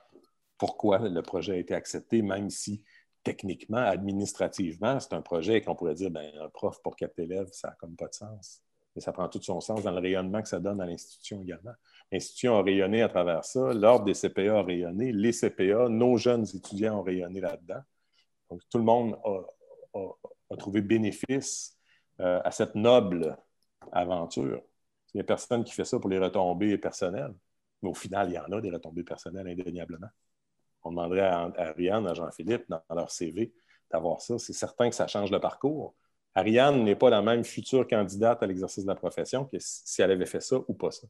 pourquoi le projet a été accepté, même si techniquement, administrativement, c'est un projet qu'on pourrait dire, ben, un prof pour quatre élèves, ça n'a comme pas de sens. Mais ça prend tout son sens dans le rayonnement que ça donne à l'institution également. L'institution a rayonné à travers ça, l'ordre des CPA a rayonné, les CPA, nos jeunes étudiants ont rayonné là-dedans. Donc, tout le monde a, trouvé bénéfice euh, à cette noble aventure. Il n'y a personne qui fait ça pour les retombées personnelles. Mais au final, il y en a des retombées personnelles indéniablement. On demanderait à, Ariane, à Jean-Philippe, dans leur CV, d'avoir ça. C'est certain que ça change le parcours. Ariane n'est pas la même future candidate à l'exercice de la profession que si elle avait fait ça ou pas ça.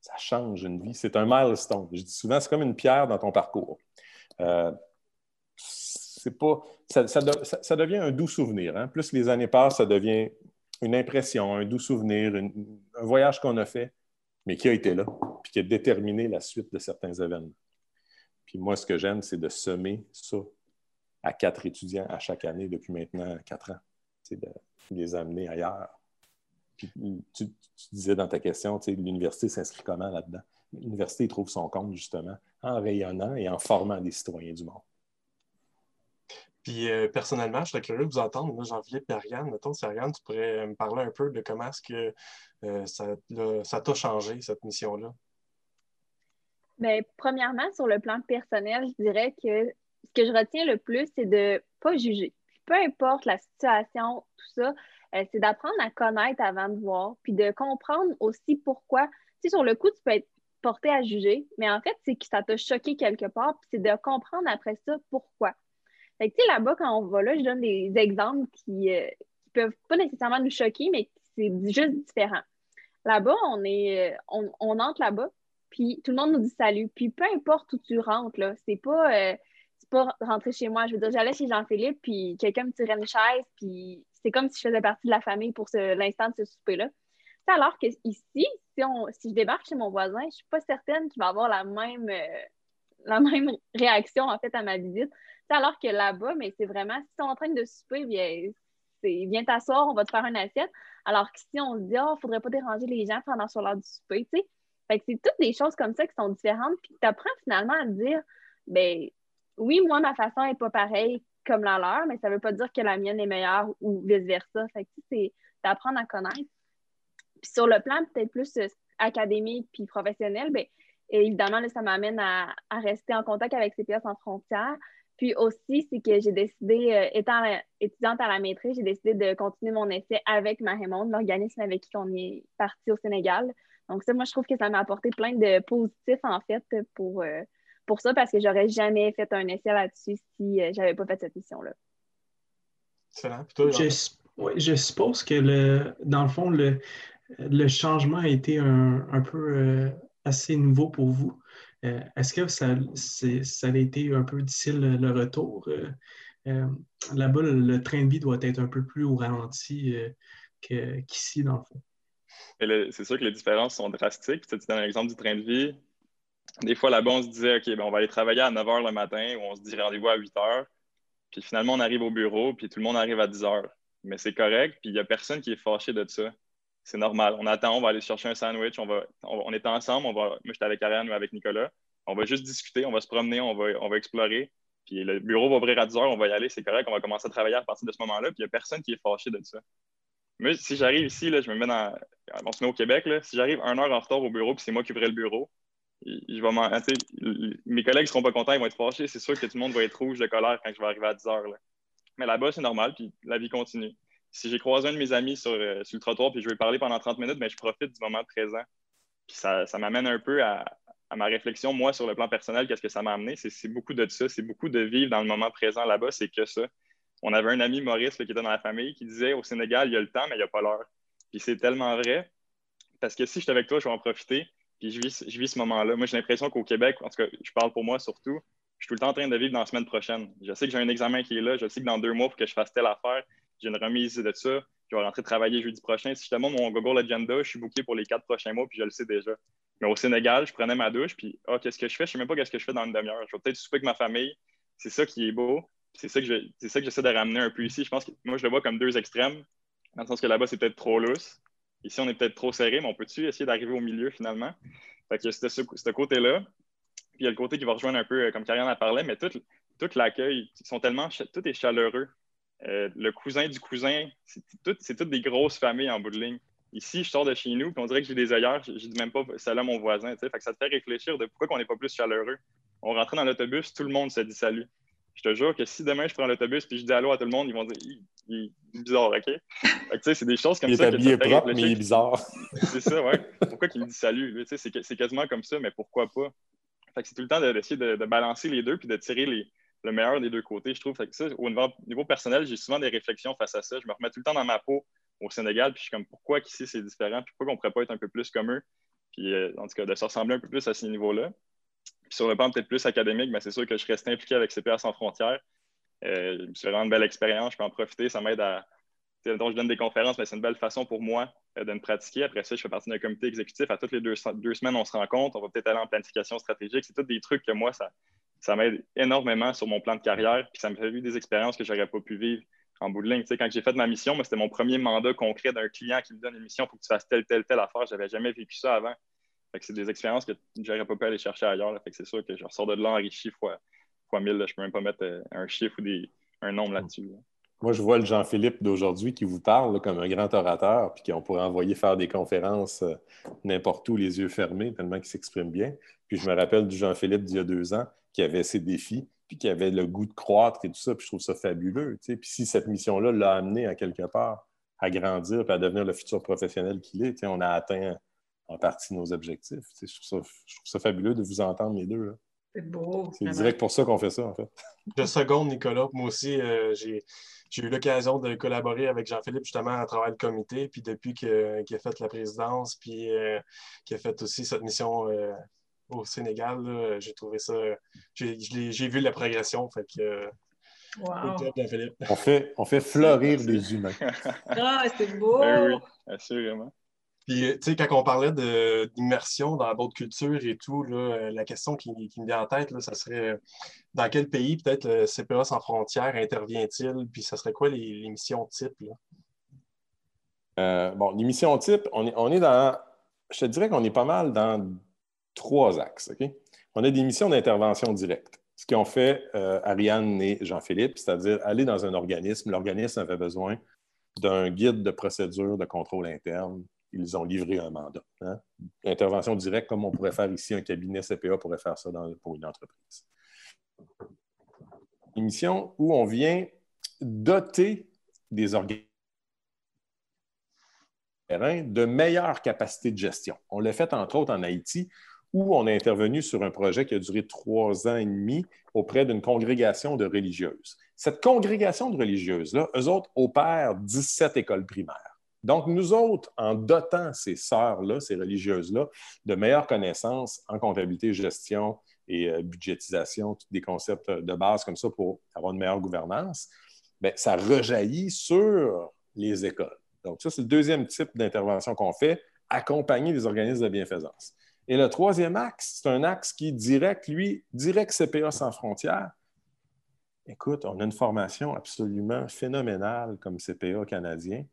Ça change une vie. C'est un milestone. Je dis souvent, c'est comme une pierre dans ton parcours. Euh, pas, ça, ça, devient un doux souvenir. Hein. Plus les années passent, ça devient une impression, un doux souvenir, un voyage qu'on a fait, mais qui a été là, puis qui a déterminé la suite de certains événements. Puis moi, ce que j'aime, c'est de semer ça à quatre étudiants à chaque année depuis maintenant quatre ans, de les amener ailleurs. Puis, tu, disais dans ta question, l'université s'inscrit comment là-dedans? L'université trouve son compte justement en rayonnant et en formant des citoyens du monde. Puis euh, personnellement, je serais curieux de vous entendre, Jean-Philippe Ariane. Mettons, si Ariane, tu pourrais me parler un peu de comment est-ce que euh, ça t'a changé, cette mission-là? Bien, premièrement, sur le plan personnel, je dirais que ce que je retiens le plus, c'est de ne pas juger. peu importe la situation, tout ça, euh, c'est d'apprendre à connaître avant de voir, puis de comprendre aussi pourquoi. Tu sais, sur le coup, tu peux être porté à juger, mais en fait, c'est que ça t'a choqué quelque part, puis c'est de comprendre après ça pourquoi. Fait que, tu sais, là-bas, quand on va là, je donne des exemples qui, euh, peuvent pas nécessairement nous choquer, mais c'est juste différent. Là-bas, on est, euh, on, on entre là-bas, puis tout le monde nous dit salut. Puis peu importe où tu rentres, c'est pas, euh, pas rentrer chez moi. Je veux dire, j'allais chez Jean-Philippe, puis quelqu'un me tirait une chaise, puis c'est comme si je faisais partie de la famille pour l'instant de ce souper-là. Alors que ici, si, on, si je débarque chez mon voisin, je suis pas certaine qu'il va avoir la même, la même réaction en fait à ma visite alors que là-bas, mais c'est vraiment, si on est en train de souper, viens t'asseoir, on va te faire une assiette. Alors que si on se dit, oh, faudrait pas déranger les gens pendant sur l'heure du souper, tu sais. Fait que c'est toutes des choses comme ça qui sont différentes, puis tu apprends finalement à te dire, ben oui, moi, ma façon n'est pas pareille comme la leur, mais ça ne veut pas dire que la mienne est meilleure ou vice-versa. Fait que c'est d'apprendre à connaître. Puis sur le plan peut-être plus euh, académique puis professionnel, bien, évidemment, ça m'amène à, à, rester en contact avec CPS en frontières, puis aussi, c'est que j'ai décidé, euh, étant étudiante à la maîtrise, j'ai décidé de continuer mon essai avec Marémonde, l'organisme avec qui on est parti au Sénégal. Donc ça, moi, je trouve que ça m'a apporté plein de positifs, en fait, pour, euh, pour ça, parce que j'aurais jamais fait un essai là-dessus si je euh, j'avais pas fait cette mission-là. Excellent. je, je, suppose que, le, dans le fond, le, le changement a été un, un peu assez nouveau pour vous. Euh, est-ce que ça, ça, a été un peu difficile le, retour? Euh, euh, là-bas, le, train de vie doit être un peu plus au ralenti qu'ici, dans le fond. C'est sûr que les différences sont drastiques. Tu dans l'exemple du train de vie, des fois là-bas, on se disait, OK, ben, on va aller travailler à 9 h le matin ou on se dit rendez-vous à 8 h. Puis finalement, on arrive au bureau, puis tout le monde arrive à 10 h. Mais c'est correct, puis il n'y a personne qui est fâché de ça c'est normal. On attend, on va aller chercher un sandwich, on va, on, est ensemble, on va, moi j'étais avec Ariane ou avec Nicolas, on va juste discuter, on va se promener, on va, on va explorer. Puis le bureau va ouvrir à 10 heures, on va y aller, c'est correct, on va commencer à travailler à partir de ce moment-là, puis il n'y a personne qui est fâché de ça. Moi, si j'arrive ici, là, je me mets dans. On se met au Québec, si j'arrive un heure en retard au bureau, puis c'est moi qui ouvrais le bureau, je vais mes collègues ne seront pas contents, ils vont être fâchés. C'est sûr que tout le monde va être rouge de colère quand je vais arriver à 10 heures. Mais là-bas, c'est normal, puis la vie continue si j'ai croisé un de mes amis sur, euh, sur, le trottoir puis je vais parler pendant 30 minutes, mais je profite du moment présent. Puis ça, ça m'amène un peu à, à, ma réflexion, moi, sur le plan personnel, qu'est-ce que ça m'a amené. C'est beaucoup de ça, c'est beaucoup de vivre dans le moment présent là-bas, c'est que ça. On avait un ami, Maurice, qui était dans la famille, qui disait au Sénégal, il y a le temps, mais il n'y a pas l'heure. Puis c'est tellement vrai, parce que si je suis avec toi, je vais en profiter, puis je vis, je vis ce moment-là. Moi, j'ai l'impression qu'au Québec, en tout cas, je parle pour moi surtout, je suis tout le temps en train de vivre dans la semaine prochaine. Je sais que j'ai un examen qui est là, je sais que dans deux mois, il faut que je fasse telle affaire, j'ai une remise de ça, je vais rentrer travailler jeudi prochain. Si je te montre mon Google Agenda, je suis booké pour les quatre prochains mois, puis je le sais déjà. Mais au Sénégal, je prenais ma douche, puis ah, qu'est-ce que je fais? Je ne sais même pas qu'est-ce que je fais dans une demi-heure. Je vais peut-être souper avec ma famille. C'est ça qui est beau. C'est ça que j'essaie de ramener un peu ici. Je pense que moi, je le vois comme deux extrêmes, dans le sens que là-bas, c'est peut-être trop lousse. Ici, on est peut-être trop serré, mais on peut-tu essayer d'arriver au milieu finalement? Fait que c'était ce, côté-là. Puis il y a le côté qui va rejoindre un peu, euh, comme Karianne a parlé, mais tout, tout l'accueil, ils sont tellement, tout est chaleureux. Euh, le cousin du cousin, c'est toutes des grosses familles en bout de ligne. Ici, je sors de chez nous, puis on dirait que j'ai des ailleurs, je, dis même pas salut à mon voisin. Ça te fait réfléchir de pourquoi on n'est pas plus chaleureux. On rentrait dans l'autobus, tout le monde se dit salut. Je te jure que si demain je prends l'autobus et je dis allô à tout le monde, ils vont dire il, est bizarre, OK? tu sais, c'est des choses comme ça. Il est habillé propre, mais il est bizarre. c'est ça, ouais. Pourquoi qu'il me dit salut? Tu sais, c'est quasiment comme ça, mais pourquoi pas? Fait que c'est tout le temps d'essayer de, de, balancer les deux puis de tirer les, le meilleur des deux côtés, je trouve. Fait que ça, au niveau, personnel, j'ai souvent des réflexions face à ça. Je me remets tout le temps dans ma peau au Sénégal, puis je suis comme pourquoi ici c'est différent, puis pourquoi on ne pourrait pas être un peu plus comme eux, puis euh, en tout cas de se ressembler un peu plus à ce niveau-là. Sur le plan peut-être plus académique, mais c'est sûr que je reste impliqué avec CPA sans frontières. Euh, c'est vraiment une belle expérience, je peux en profiter, ça m'aide à. Donc, je donne des conférences, mais c'est une belle façon pour moi euh, de me pratiquer. Après ça, je fais partie d'un comité exécutif. À toutes les deux, semaines, on se rencontre. On va peut-être aller en planification stratégique. C'est tous des trucs que moi, ça, ça m'aide énormément sur mon plan de carrière. Puis ça me fait vivre des expériences que je n'aurais pas pu vivre en bout de ligne. Quand j'ai fait ma mission, c'était mon premier mandat concret d'un client qui me donne une mission pour que tu fasses telle, telle, telle affaire. Je n'avais jamais vécu ça avant. C'est des expériences que je n'aurais pas pu aller chercher ailleurs. Fait que c'est sûr que je ressors de là enrichi fois, fois mille. Je ne peux même pas mettre euh, un chiffre ou un nombre là-dessus. Moi, je vois le Jean-Philippe d'aujourd'hui qui vous parle comme un grand orateur, puis qu'on pourrait envoyer faire des conférences euh, n'importe où, les yeux fermés, tellement qu'il s'exprime bien. Puis je me rappelle du Jean-Philippe d'il y a deux ans, qui avait ses défis, puis qui avait le goût de croître et tout ça. Puis je trouve ça fabuleux. Puis si cette mission-là l'a amené à quelque part à grandir et à devenir le futur professionnel qu'il est, on a atteint en partie nos objectifs. Je trouve, ça, fabuleux de vous entendre les deux. C'est beau. C'est direct pour ça qu'on fait ça, en fait. De seconde, Nicolas. Moi aussi, euh, j'ai eu l'occasion de collaborer avec Jean-Philippe justement à travers le comité. Puis depuis qu'il a fait la présidence, puis euh, qu'il a fait aussi cette mission euh, au Sénégal. J'ai trouvé ça. J'ai vu la progression. Fait que. Wow. On fait, on fait fleurir les humains. Ah, c'est beau! Ben oui, assurément. Puis, tu sais, quand on parlait d'immersion dans d'autres cultures et tout, là, la question qui, me vient en tête, ça serait dans quel pays peut-être le CPA sans frontières intervient-il? Puis, ça serait quoi les, missions type? Là? Euh, bon, les missions type, on est, on est dans. Je te dirais qu'on est pas mal dans trois axes. On a des missions d'intervention directe. Ce qu'ont fait euh, Ariane et Jean-Philippe, c'est-à-dire aller dans un organisme. L'organisme avait besoin d'un guide de procédure de contrôle interne. Ils ont livré un mandat. Hein? Intervention directe, comme on pourrait faire ici, un cabinet CPA pourrait faire ça pour une entreprise. Une mission où on vient doter des organismes de meilleures capacités de gestion. On l'a fait entre autres en Haïti, où on est intervenu sur un projet qui a duré trois ans et demi auprès d'une congrégation de religieuses. Cette congrégation de religieuses-là, eux autres opèrent 17 écoles primaires. Donc, nous autres, en dotant ces sœurs-là, ces religieuses-là, de meilleures connaissances en comptabilité, gestion et euh, budgétisation, des concepts de base comme ça pour avoir une meilleure gouvernance, bien, ça rejaillit sur les écoles. Donc, ça, c'est le deuxième type d'intervention qu'on fait, accompagner les organismes de bienfaisance. Et le troisième axe, c'est un axe qui direct, lui, direct CPA sans frontières. Écoute, on a une formation absolument phénoménale comme CPA canadien.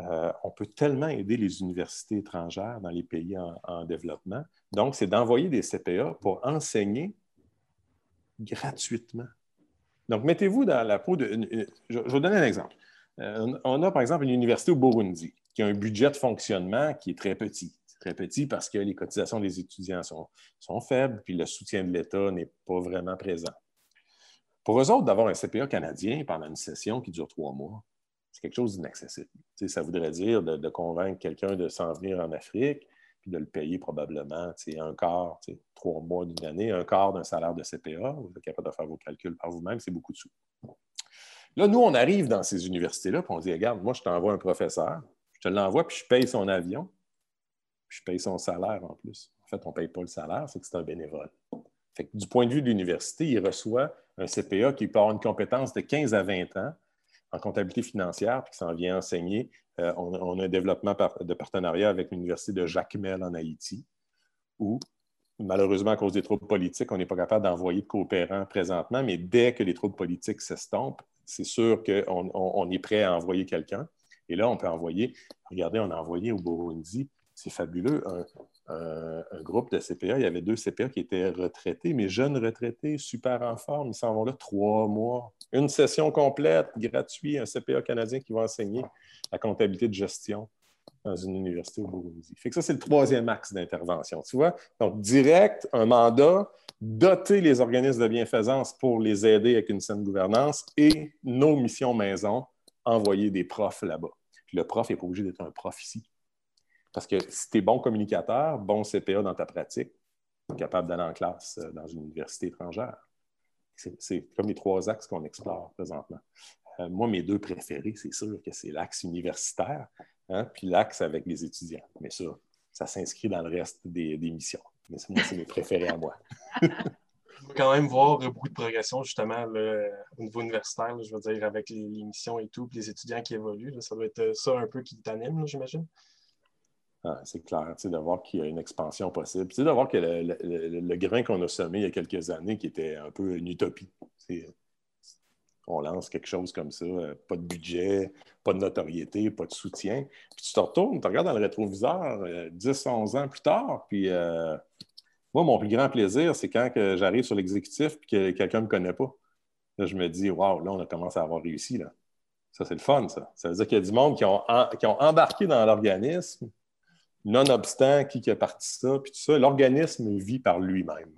Euh, on peut tellement aider les universités étrangères dans les pays en, développement. Donc, c'est d'envoyer des CPA pour enseigner gratuitement. Donc, mettez-vous dans la peau de. je, vais vous un exemple. Euh, on a, par exemple, une université au Burundi qui a un budget de fonctionnement qui est très petit très petit parce que les cotisations des étudiants sont, sont faibles, puis le soutien de l'État n'est pas vraiment présent. Pour eux autres, d'avoir un CPA canadien pendant une session qui dure trois mois, c'est quelque chose d'inaccessible. Ça voudrait dire de, convaincre quelqu'un de s'en venir en Afrique, puis de le payer probablement un quart, trois mois d'une année, un quart d'un salaire de CPA. Vous êtes capable de faire vos calculs par vous-même, c'est beaucoup de sous. Là, nous, on arrive dans ces universités-là, puis on dit Regarde, moi, je t'envoie un professeur, je te l'envoie, puis je paye son avion, je paye son salaire en plus. En fait, on ne paye pas le salaire, c'est que c'est un bénévole. Fait du point de vue de l'université, il reçoit un CPA qui peut avoir une compétence de 15 à 20 ans en comptabilité financière, puis qui s'en vient enseigner. Euh, on, a un développement de partenariat avec l'Université de Jacmel en Haïti, où, malheureusement, à cause des troubles politiques, on n'est pas capable d'envoyer de coopérants présentement, mais dès que les troubles politiques s'estompent, c'est sûr qu'on on est prêt à envoyer quelqu'un. Et là, on peut envoyer, regardez, on a envoyé au Burundi c'est fabuleux. Groupe de CPA, il y avait deux CPA qui étaient retraités, mais jeunes retraités, super en forme. Ils s'en vont là trois mois. Une session complète, gratuite, un CPA canadien qui va enseigner la comptabilité de gestion dans une université au Burundi. Fait que ça, c'est le troisième axe d'intervention. Tu vois? Donc, direct, un mandat, doter les organismes de bienfaisance pour les aider avec une saine gouvernance et nos missions maison, envoyer des profs là-bas. Le prof n'est pas obligé d'être un prof ici. Parce que si tu es bon communicateur, bon CPA dans ta pratique, tu es capable d'aller en classe euh, dans une université étrangère. C'est comme les trois axes qu'on explore présentement. Euh, moi, mes deux préférés, c'est sûr que c'est l'axe universitaire, hein, puis l'axe avec les étudiants. Mais ça, ça s'inscrit dans le reste des, missions. Mais moi, c'est mes préférés à moi. On va quand même voir beaucoup de progression, justement, au niveau universitaire, je veux dire, avec les, missions et tout, puis les étudiants qui évoluent. ça doit être ça un peu qui t'anime, j'imagine. Ah, c'est clair, de voir qu'il y a une expansion possible. De voir que le, grain qu'on a semé il y a quelques années, qui était un peu une utopie. On lance quelque chose comme ça, euh, pas de budget, pas de notoriété, pas de soutien. Puis tu te retournes, tu regardes dans le rétroviseur 10, euh, 11 ans plus tard, puis euh, moi, mon plus grand plaisir, c'est quand j'arrive sur l'exécutif et que quelqu'un ne me connaît pas. Là, je me dis, waouh, là, on a commencé à avoir réussi. Là. Ça, c'est le fun, ça. Ça veut dire qu'il y a du monde qui ont, qui ont embarqué dans l'organisme, nonobstant qui, qui a parti ça, puis tout ça. L'organisme vit par lui-même.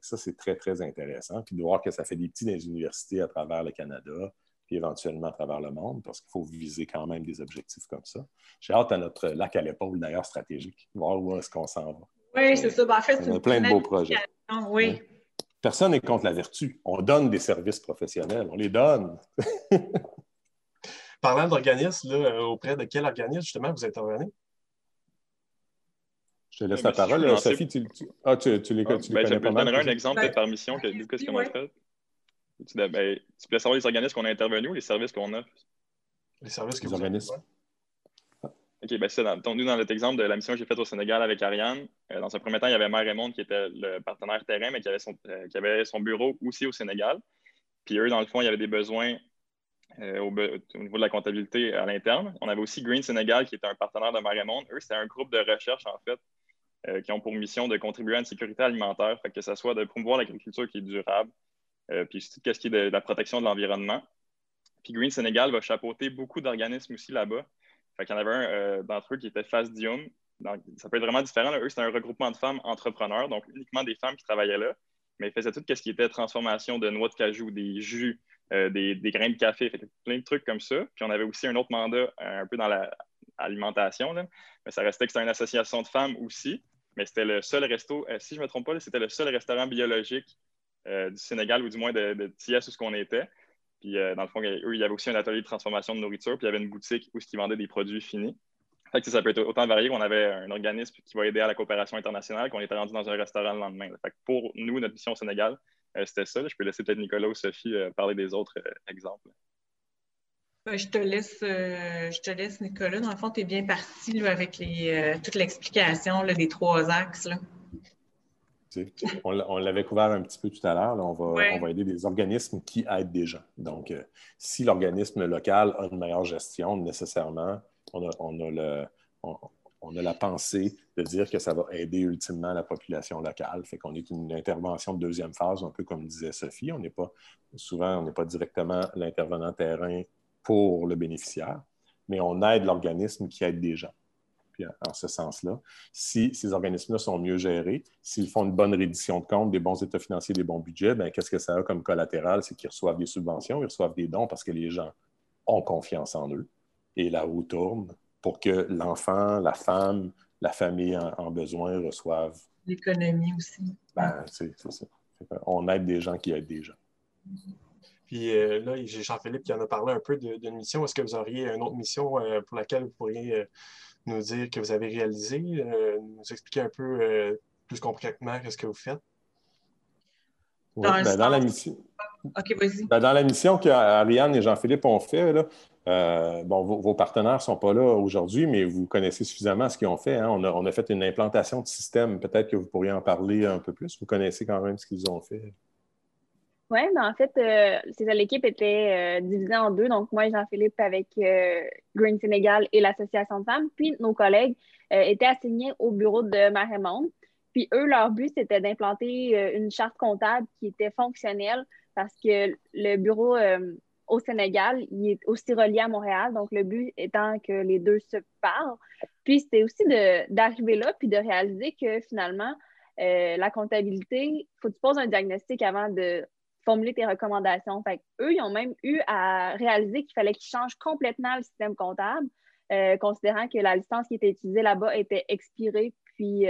Ça, c'est très, très intéressant. Puis de voir que ça fait des petits dans les universités à travers le Canada, puis éventuellement à travers le monde, parce qu'il faut viser quand même des objectifs comme ça. J'ai hâte à notre lac à l'épaule, d'ailleurs, stratégique, voir où est-ce qu'on s'en va. Oui, c'est ça. Ben, en fait, On a plein de beaux projets. Oui. Personne n'est contre la vertu. On donne des services professionnels. On les donne. Parlant d'organismes, euh, auprès de quel organisme, justement, vous êtes intervenu? Je te laisse la parole. Sophie, tu, ah, tu, tu, les, ah, tu ben, connais pas mal. Je donnerai un exemple ben, par mission que, du ce qu'on a fait? Tu, ben, tu peux savoir les organismes qu'on a intervenus ou les services qu'on offre? Les services que les organismes. OK, ben c'est dans, dans notre exemple de la mission que j'ai faite au Sénégal avec Ariane. Euh, dans un premier temps, il y avait Mère Monde qui était le partenaire terrain, mais qui avait, son, euh, qui avait son bureau aussi au Sénégal. Puis eux, dans le fond, il y avait des besoins euh, au, niveau de la comptabilité à l'interne. On avait aussi Green Sénégal qui était un partenaire de Mère Monde. Eux, c'était un groupe de recherche, en fait, qui ont pour mission de contribuer à une sécurité alimentaire, que ce soit de promouvoir l'agriculture qui est durable, puis tout ce qui est de, la protection de l'environnement. Puis Green Sénégal va chapeauter beaucoup d'organismes aussi là-bas. Fait qu'il y en avait un euh, d'entre eux qui était Fasdium. Donc, ça peut être vraiment différent. Eux, c'était un regroupement de femmes entrepreneurs, donc uniquement des femmes qui travaillaient là, mais ils faisaient tout ce qui était transformation de noix de cajou, des jus, euh, des, grains de café, plein de trucs comme ça. Puis on avait aussi un autre mandat euh, un peu dans l'alimentation, mais ça restait que c'était une association de femmes aussi. Mais c'était le seul resto, si je ne me trompe pas, c'était le seul restaurant biologique du Sénégal, ou du moins de, de Thiès où ce qu'on était. Puis, euh, dans le fond, eux, il y avait aussi un atelier de transformation de nourriture, puis il y avait une boutique où ils vendaient des produits finis. Fait ça peut être autant varié qu'on avait un organisme qui va aider à la coopération internationale, qu'on était rendu dans un restaurant le lendemain. Fait pour nous, notre mission au Sénégal, euh, c'était ça. Je peux laisser peut-être Nicolas ou Sophie euh, parler des autres exemples. Ben, je te, laisse, je te laisse, Nicolas. Dans le fond, tu es bien parti avec les, toute l'explication des trois axes. On, l'avait couvert un petit peu tout à l'heure. On, va, aider des organismes qui aident des gens. Donc, euh, si l'organisme local a une meilleure gestion, nécessairement, on a, la pensée de dire que ça va aider ultimement la population locale. Fait qu'on est une intervention de deuxième phase, un peu comme disait Sophie. On n'est pas, souvent, on n'est pas directement l'intervenant terrain pour le bénéficiaire, mais on aide l'organisme qui aide des gens puis en ce sens-là. Si ces organismes-là sont mieux gérés, s'ils font une bonne reddition de comptes, des bons états financiers, des bons budgets, ben, qu'est-ce que ça a comme collatéral? C'est qu'ils reçoivent des subventions, ils reçoivent des dons parce que les gens ont confiance en eux. Et la roue tourne pour que l'enfant, la femme, la famille en, besoin reçoivent. L'économie aussi. Ben, c'est ça. On aide des gens qui aident des gens. Puis euh, là, j'ai Jean-Philippe qui en a parlé un peu d'une mission. Est-ce que vous auriez une autre mission euh, pour laquelle vous pourriez euh, nous dire que vous avez réalisé, euh, nous expliquer un peu euh, plus concrètement ce que vous faites? dans, ben, la mission. OK, vas-y. Ben, dans la mission qu'Ariane et Jean-Philippe ont fait, euh, bon, vos, partenaires ne sont pas là aujourd'hui, mais vous connaissez suffisamment ce qu'ils ont fait. Hein. On, a, on, a, fait une implantation de système. Peut-être que vous pourriez en parler un peu plus. Vous connaissez quand même ce qu'ils ont fait. Oui, mais en fait, euh, l'équipe était euh, divisée en deux. Donc, moi et Jean-Philippe avec euh, Green Sénégal et l'Association de femmes. Puis, nos collègues étaient assignés au bureau de Marémonde. Puis, eux, leur but, c'était d'implanter une charte comptable qui était fonctionnelle parce que le bureau au Sénégal, il est aussi relié à Montréal. Donc, le but étant que les deux se parlent. Puis, c'était aussi d'arriver là puis de réaliser que finalement, la comptabilité, il faut que tu poses un diagnostic avant de formuler tes recommandations. Fait eux, ils ont même eu à réaliser qu'il fallait qu'ils changent complètement le système comptable, considérant que la licence qui était utilisée là-bas était expirée, puis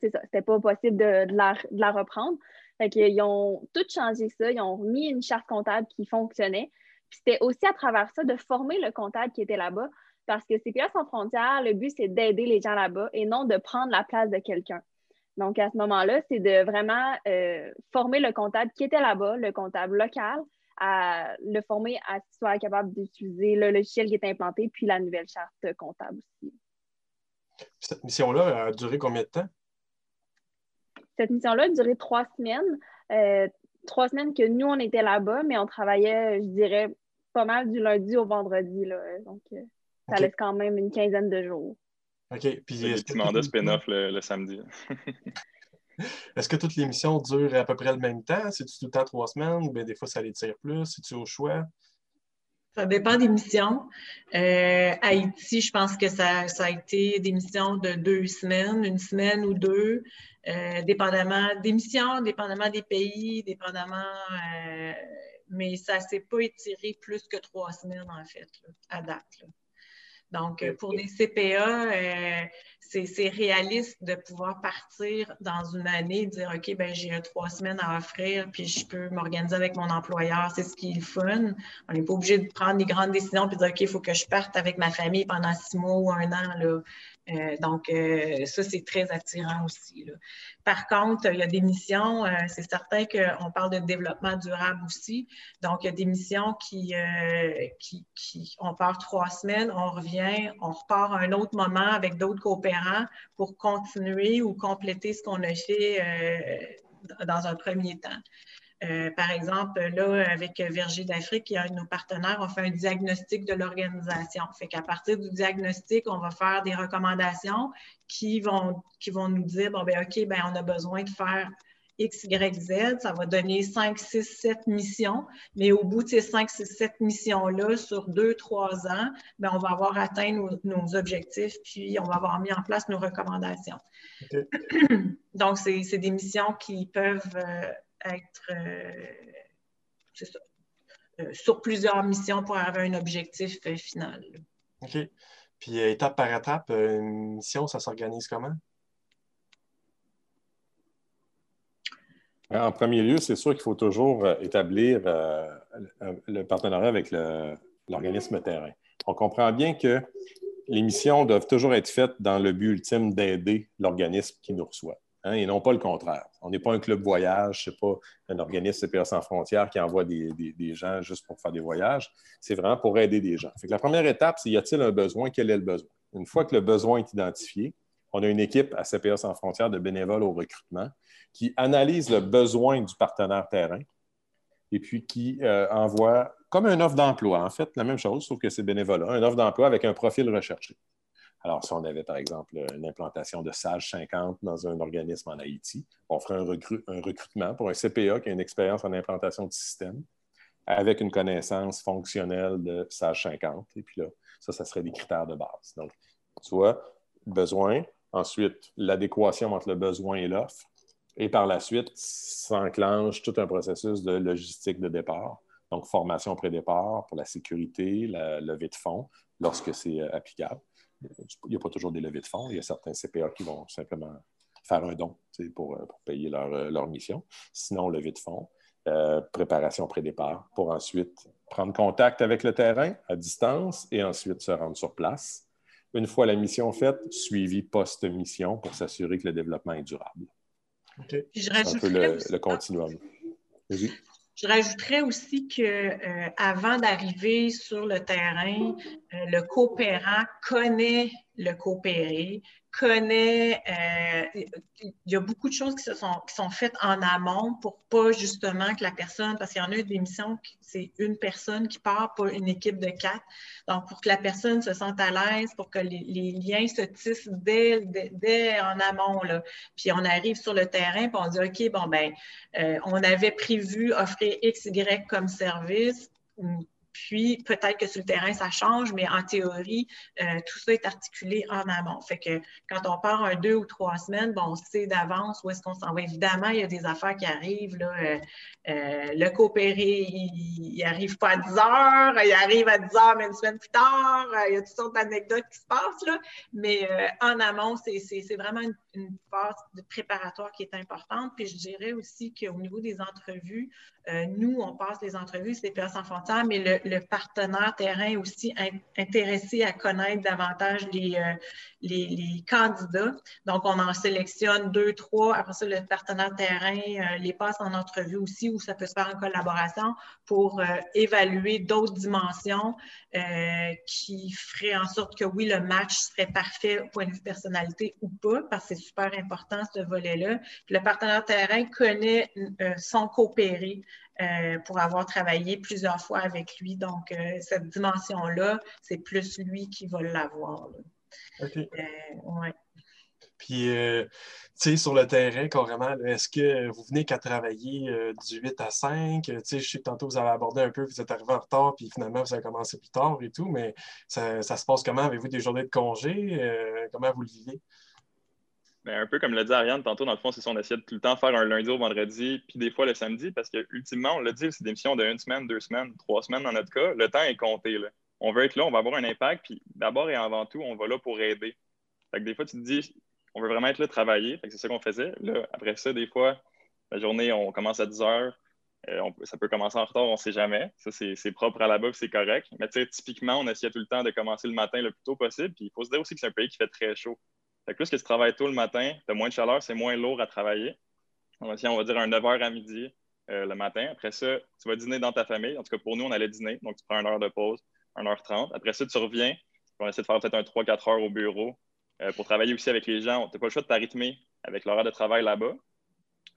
c'est ça, c'était pas possible de, la, reprendre. Fait qu'ils ont tout changé ça, ils ont mis une charte comptable qui fonctionnait. Puis c'était aussi à travers ça de former le comptable qui était là-bas, parce que CPA sans frontières, le but, c'est d'aider les gens là-bas et non de prendre la place de quelqu'un. Donc, à ce moment-là, c'est de vraiment euh, former le comptable qui était là-bas, le comptable local, à le former à ce qu'il soit capable d'utiliser le logiciel qui est implanté, puis la nouvelle charte comptable aussi. Cette mission-là a duré combien de temps? Cette mission-là a duré trois semaines. Euh, trois semaines que nous, on était là-bas, mais on travaillait, je dirais, pas mal du lundi au vendredi. Là. Donc, euh, ça laisse quand même une quinzaine de jours. OK. Puis, est-ce que mandat spin-off le, samedi. est-ce que toutes les missions durent à peu près le même temps? C'est-tu tout le temps trois semaines? Ou bien des fois ça les tire plus? C'est-tu au choix? Ça dépend des missions. Euh, Haïti, je pense que ça, ça, a été des missions de deux semaines, une semaine ou deux. Euh, dépendamment des missions, dépendamment des pays, dépendamment. Euh, mais ça ne s'est pas étiré plus que trois semaines, en fait, à date. Donc, pour des CPA, euh, c'est réaliste de pouvoir partir dans une année et dire OK, ben j'ai trois semaines à offrir, puis je peux m'organiser avec mon employeur. C'est ce qui est fun. On n'est pas obligé de prendre des grandes décisions et dire OK, il faut que je parte avec ma famille pendant six mois ou un an. Là. Euh, donc, euh, ça, c'est très attirant aussi. Par contre, il y a des missions, euh, c'est certain qu'on parle de développement durable aussi. Donc, il y a des missions qui, qui, qui, on part trois semaines, on revient, on repart à un autre moment avec d'autres coopérants pour continuer ou compléter ce qu'on a fait dans un premier temps. Euh, par exemple, là, avec Verger d'Afrique, qui est un de nos partenaires, on fait un diagnostic de l'organisation. Fait qu'à partir du diagnostic, on va faire des recommandations qui vont, qui vont nous dire, bon, ben OK, ben on a besoin de faire X, Y, Z. Ça va donner 5, 6, 7 missions. Mais au bout de ces 5, 6, 7 missions-là, sur 2, 3 ans, ben on va avoir atteint nos, objectifs, puis on va avoir mis en place nos recommandations. Donc, c'est des missions qui peuvent euh, être euh, euh, sur plusieurs missions pour avoir un objectif euh, final. OK. Puis étape par étape, une mission, ça s'organise comment? En premier lieu, c'est sûr qu'il faut toujours établir le partenariat avec l'organisme terrain. On comprend bien que les missions doivent toujours être faites dans le but ultime d'aider l'organisme qui nous reçoit. Hein, et non pas le contraire. On n'est pas un club voyage, ce n'est pas un organisme CPA sans frontières qui envoie des, gens juste pour faire des voyages. C'est vraiment pour aider des gens. la première étape, c'est y a-t-il un besoin? Quel est le besoin? Une fois que le besoin est identifié, on a une équipe à CPA sans frontières de bénévoles au recrutement qui analyse le besoin du partenaire terrain et puis qui euh, envoie comme une offre d'emploi, en fait, la même chose, sauf que c'est bénévole, une offre d'emploi avec un profil recherché. Alors, si on avait, par exemple, une implantation de Sage 50 dans un organisme en Haïti, on ferait un, recrutement pour un CPA qui a une expérience en implantation de système avec une connaissance fonctionnelle de Sage 50. Et puis là, ça, ça serait des critères de base. Donc, tu vois, besoin, ensuite l'adéquation entre le besoin et l'offre, et par la suite, s'enclenche tout un processus de logistique de départ. Donc, formation pré-départ pour la sécurité, la levée de fonds lorsque c'est euh, applicable il n'y a pas toujours des levées de fonds. Il y a certains CPA qui vont simplement faire un don pour, euh, pour, payer leur, euh, leur, mission. Sinon, levée de fonds, euh, préparation pré-départ pour ensuite prendre contact avec le terrain à distance et ensuite se rendre sur place. Une fois la mission faite, suivi post-mission pour s'assurer que le développement est durable. C'est un peu le, le continuum. Je rajouterais aussi que euh, avant d'arriver sur le terrain, euh, le coopérant connaît le coopéré, connaît, euh, il y a beaucoup de choses qui, sont faites en amont pour pas justement que la personne, parce qu'il y en a des missions, c'est une personne qui part, pas une équipe de quatre. Donc, pour que la personne se sente à l'aise, pour que les, liens se tissent dès, dès, en amont. Là. Puis on arrive sur le terrain, puis on dit, OK, bon, ben, euh, on avait prévu offrir X, Y comme service puis, peut-être que sur le terrain, ça change, mais en théorie, euh, tout ça est articulé en amont. Fait que quand on part un deux ou trois semaines, bon, on sait d'avance où est-ce qu'on s'en va. Évidemment, il y a des affaires qui arrivent. Là, euh, euh, le coopéré, il n'arrive pas à 10 heures, il arrive à 10 heures, mais une semaine plus tard. il y a toutes sortes d'anecdotes qui se passent. Là, mais en amont, c'est vraiment une, une, phase de préparatoire qui est importante. Puis je dirais aussi qu'au niveau des entrevues, nous, on passe les entrevues, c'est CPS enfantins, mais le, partenaire terrain aussi intéressé à connaître davantage les, euh, les, les, candidats. Donc, on en sélectionne deux, trois. Après ça, le partenaire terrain euh, les passe en entrevue aussi, où ça peut se faire en collaboration pour euh, évaluer d'autres dimensions qui feraient en sorte que oui, le match serait parfait au point de vue personnalité ou pas, parce que c'est super important ce volet-là. Le partenaire terrain connaît son coopéré. Euh, pour avoir travaillé plusieurs fois avec lui. Donc, euh, cette dimension-là, c'est plus lui qui va l'avoir. OK. Euh, ouais. Puis, tu sais, sur le terrain, carrément, est-ce que vous venez qu'à travailler du 8 à 5? Tu sais, je sais que tantôt, vous avez abordé un peu, vous êtes arrivé en retard, puis finalement, vous avez commencé plus tard et tout, mais ça, ça se passe comment? Avez-vous des journées de congé? comment vous le vivez? Ben, un peu comme l'a dit Ariane tantôt, dans le fond, c'est ça, on essaie de tout le temps faire un lundi au vendredi, puis des fois le samedi, parce que ultimement, on l'a dit, c'est des missions de une semaine, deux semaines, trois semaines dans notre cas. Le temps est compté. Là. On veut être là, on va avoir un impact, puis d'abord et avant tout, on va là pour aider. Fait des fois, tu te dis, on veut vraiment être là, travailler. C'est ça qu'on faisait. Là, après ça, des fois, la journée, on commence à 10 heures. Euh, ça peut commencer en retard, on ne sait jamais. Ça, c'est propre à la bas, c'est correct. Mais typiquement, on essaie tout le temps de commencer le matin le plus tôt possible. Puis il faut se dire aussi que c'est un pays qui fait très chaud. Plus que tu travailles tôt le matin, tu as moins de chaleur, c'est moins lourd à travailler. On va, on va dire un 9h à midi euh, le matin. Après ça, tu vas dîner dans ta famille. En tout cas, pour nous, on allait dîner. Donc, tu prends une heure de pause, 1h30. Après ça, tu reviens. On va essayer de faire peut-être un 3-4 heures au bureau euh, pour travailler aussi avec les gens. Tu n'as pas le choix de t'arrêter avec l'horaire de travail là-bas.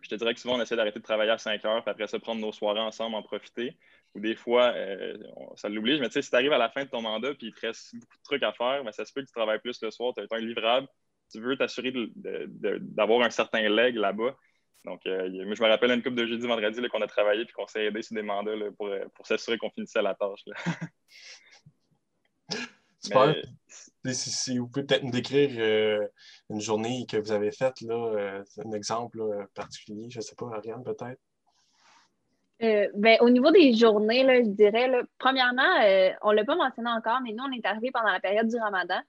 Je te dirais que souvent, on essaie d'arrêter de travailler à 5 heures, puis après ça, prendre nos soirées ensemble, en profiter. Ou des fois, euh, ça l'oblige. Mais tu sais, si tu arrives à la fin de ton mandat, puis il te reste beaucoup de trucs à faire, mais ça se peut que tu travailles plus le soir, tu as un livrable, tu veux t'assurer d'avoir un certain leg là-bas. Donc, euh, je me rappelle une couple de jeudi, vendredi qu'on a travaillé et qu'on s'est aidé sur des mandats pour, euh, pour s'assurer qu'on finissait la tâche. Super. Si, vous pouvez peut-être nous décrire euh, une journée que vous avez faite, là, un exemple particulier, je ne sais pas, Ariane, peut-être? Ben, au niveau des journées, là, je dirais, premièrement, on ne l'a pas mentionné encore, mais nous, on est arrivé pendant la période du ramadan.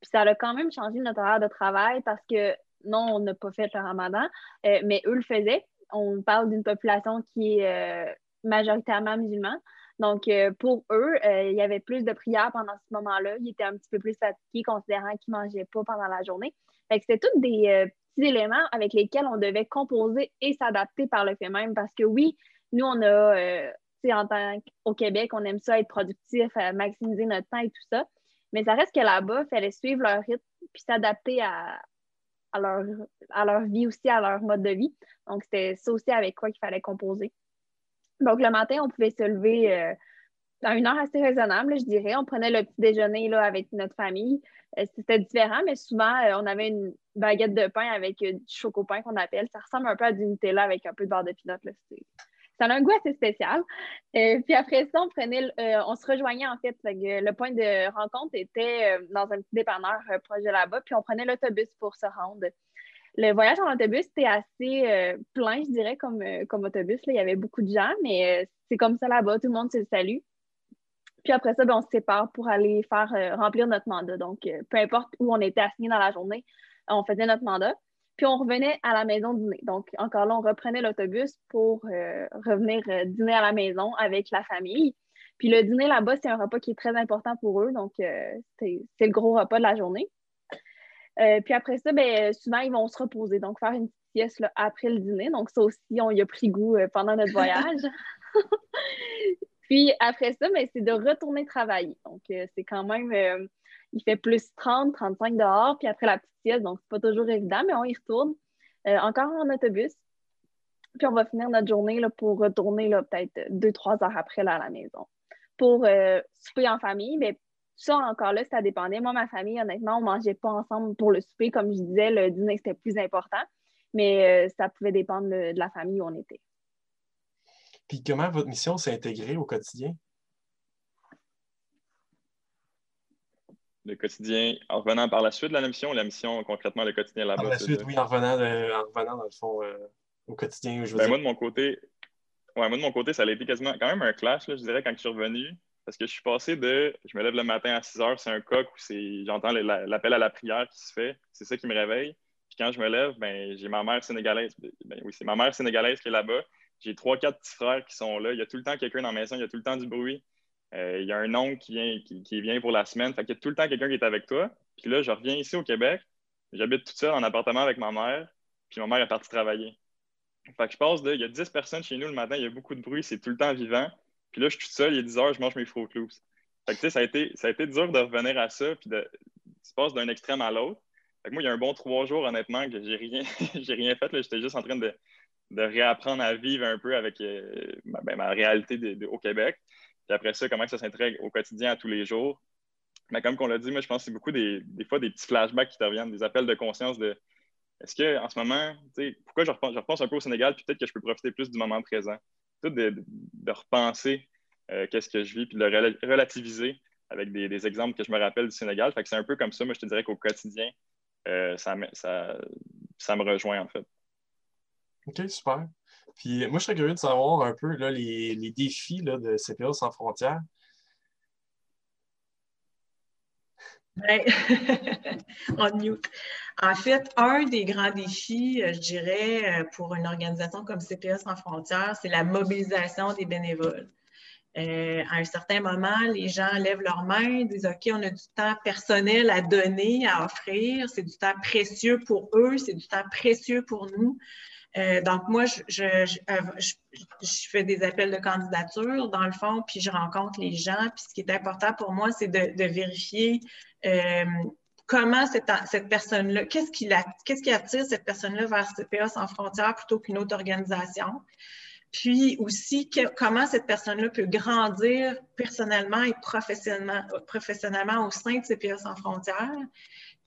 Puis ça a quand même changé notre horaire de travail parce que non, on n'a pas fait le ramadan, euh, mais eux le faisaient. On parle d'une population qui est euh, majoritairement musulmane. Donc, euh, pour eux, il y avait plus de prières pendant ce moment-là. Ils étaient un petit peu plus fatigués, considérant qu'ils ne mangeaient pas pendant la journée. Fait que c'était tous des petits éléments avec lesquels on devait composer et s'adapter par le fait même. Parce que oui, nous, on a, en tant qu'au Québec, on aime ça être productif, maximiser notre temps et tout ça. Mais ça reste que là-bas, il fallait suivre leur rythme puis s'adapter à, leur, à leur vie aussi, à leur mode de vie. Donc, c'était ça aussi avec quoi qu'il fallait composer. Donc, le matin, on pouvait se lever euh, à une heure assez raisonnable, je dirais. On prenait le petit déjeuner là, avec notre famille. Euh, c'était différent, mais souvent, euh, on avait une baguette de pain avec du choco-pain qu'on appelle. Ça ressemble un peu à du Nutella avec un peu de beurre de pinot. Là ça a un goût assez spécial. Euh, puis après ça, on prenait, euh, on se rejoignait en fait. le point de rencontre était euh, dans un petit dépanneur proche de là-bas, puis on prenait l'autobus pour se rendre. Le voyage en autobus était assez plein, je dirais, comme, comme autobus. Il y avait beaucoup de gens, mais c'est comme ça là-bas, tout le monde se salue. Puis après ça, ben, on se sépare pour aller faire remplir notre mandat. Donc, peu importe où on était assigné dans la journée, on faisait notre mandat. Puis on revenait à la maison dîner. Donc, encore là, on reprenait l'autobus pour euh, revenir euh, dîner à la maison avec la famille. Puis le dîner là-bas, c'est un repas qui est très important pour eux. Donc, euh, c'est le gros repas de la journée. puis après ça, ben, souvent, ils vont se reposer. Donc, faire une petite sieste après le dîner. Donc, ça aussi, on y a pris goût pendant notre voyage. puis après ça, ben, c'est de retourner travailler. Donc, c'est quand même il fait plus 30, 35 dehors, puis après la petite sieste, donc c'est pas toujours évident, mais on y retourne euh, encore en autobus. Puis on va finir notre journée là, pour retourner peut-être deux, trois heures après là, à la maison. Pour euh, souper en famille, mais ça encore là, ça dépendait. Moi, ma famille, honnêtement, on ne mangeait pas ensemble pour le souper. Comme je disais, le dîner, c'était plus important. Mais euh, ça pouvait dépendre de la famille où on était. Puis comment votre mission s'est intégrée au quotidien? Le quotidien en revenant par la suite de la mission, la mission concrètement le quotidien là-bas. Par la suite, oui, en revenant, en revenant dans le fond euh, au quotidien. Je ben, Moi, de mon côté, ouais, moi, de mon côté, ça a été quasiment quand même un clash, je dirais, quand je suis revenu. Parce que je suis passé de je me lève le matin à 6 heures, c'est un coq où j'entends l'appel à la prière qui se fait, c'est ça qui me réveille. Puis quand je me lève, ben, j'ai ma mère sénégalaise. Ben, oui, c'est ma mère sénégalaise qui est là-bas. J'ai trois, quatre petits frères qui sont là. Il y a tout le temps quelqu'un dans la maison, il y a tout le temps du bruit. Euh, il y a un oncle qui vient, pour la semaine. Fait y a tout le temps quelqu'un qui est avec toi. Puis là, je reviens ici au Québec. J'habite toute seule en appartement avec ma mère. Puis ma mère est partie travailler. Fait que je passe de. Il y a 10 personnes chez nous le matin, il y a beaucoup de bruit, c'est tout le temps vivant. Puis là, je suis toute seule, il est 10 heures, je mange mes Fruit Loops. Fait que ça a, été, ça a été dur de revenir à ça. Puis de, tu passes d'un extrême à l'autre. Fait que moi, il y a un bon trois jours, honnêtement, que j'ai rien, j'ai rien fait. J'étais juste en train de, de, réapprendre à vivre un peu avec euh, ben, ma, réalité au Québec. Puis après ça, comment ça s'intègre au quotidien à tous les jours? Mais comme on l'a dit, moi, je pense que c'est beaucoup des, fois des petits flashbacks qui te reviennent, des appels de conscience de est-ce qu'en ce moment, pourquoi je repense, je repense, un peu au Sénégal, puis peut-être que je peux profiter plus du moment présent. Tout de, repenser euh, qu'est-ce que je vis, puis de le relativiser avec des, exemples que je me rappelle du Sénégal. Fait que c'est un peu comme ça, moi, je te dirais qu'au quotidien, euh, ça, ça, me rejoint, en fait. OK, super. Puis moi, je serais curieux de savoir un peu là, les, les défis là, de CPA sans frontières. On mute. En fait, un des grands défis, euh, je dirais, euh, pour une organisation comme CPS sans frontières, c'est la mobilisation des bénévoles. Euh, à un certain moment, les gens lèvent leurs mains, disent OK, on a du temps personnel à donner, à offrir, c'est du temps précieux pour eux, c'est du temps précieux pour nous. Euh, donc, moi, euh, je, fais des appels de candidature, dans le fond, puis je rencontre les gens. Puis ce qui est important pour moi, c'est de, vérifier euh, comment cette, personne-là, qu'est-ce qui, qu'est-ce qui attire cette personne-là vers CPA sans frontières plutôt qu'une autre organisation. Puis aussi, comment cette personne-là peut grandir personnellement et professionnellement, professionnellement au sein de CPA sans frontières.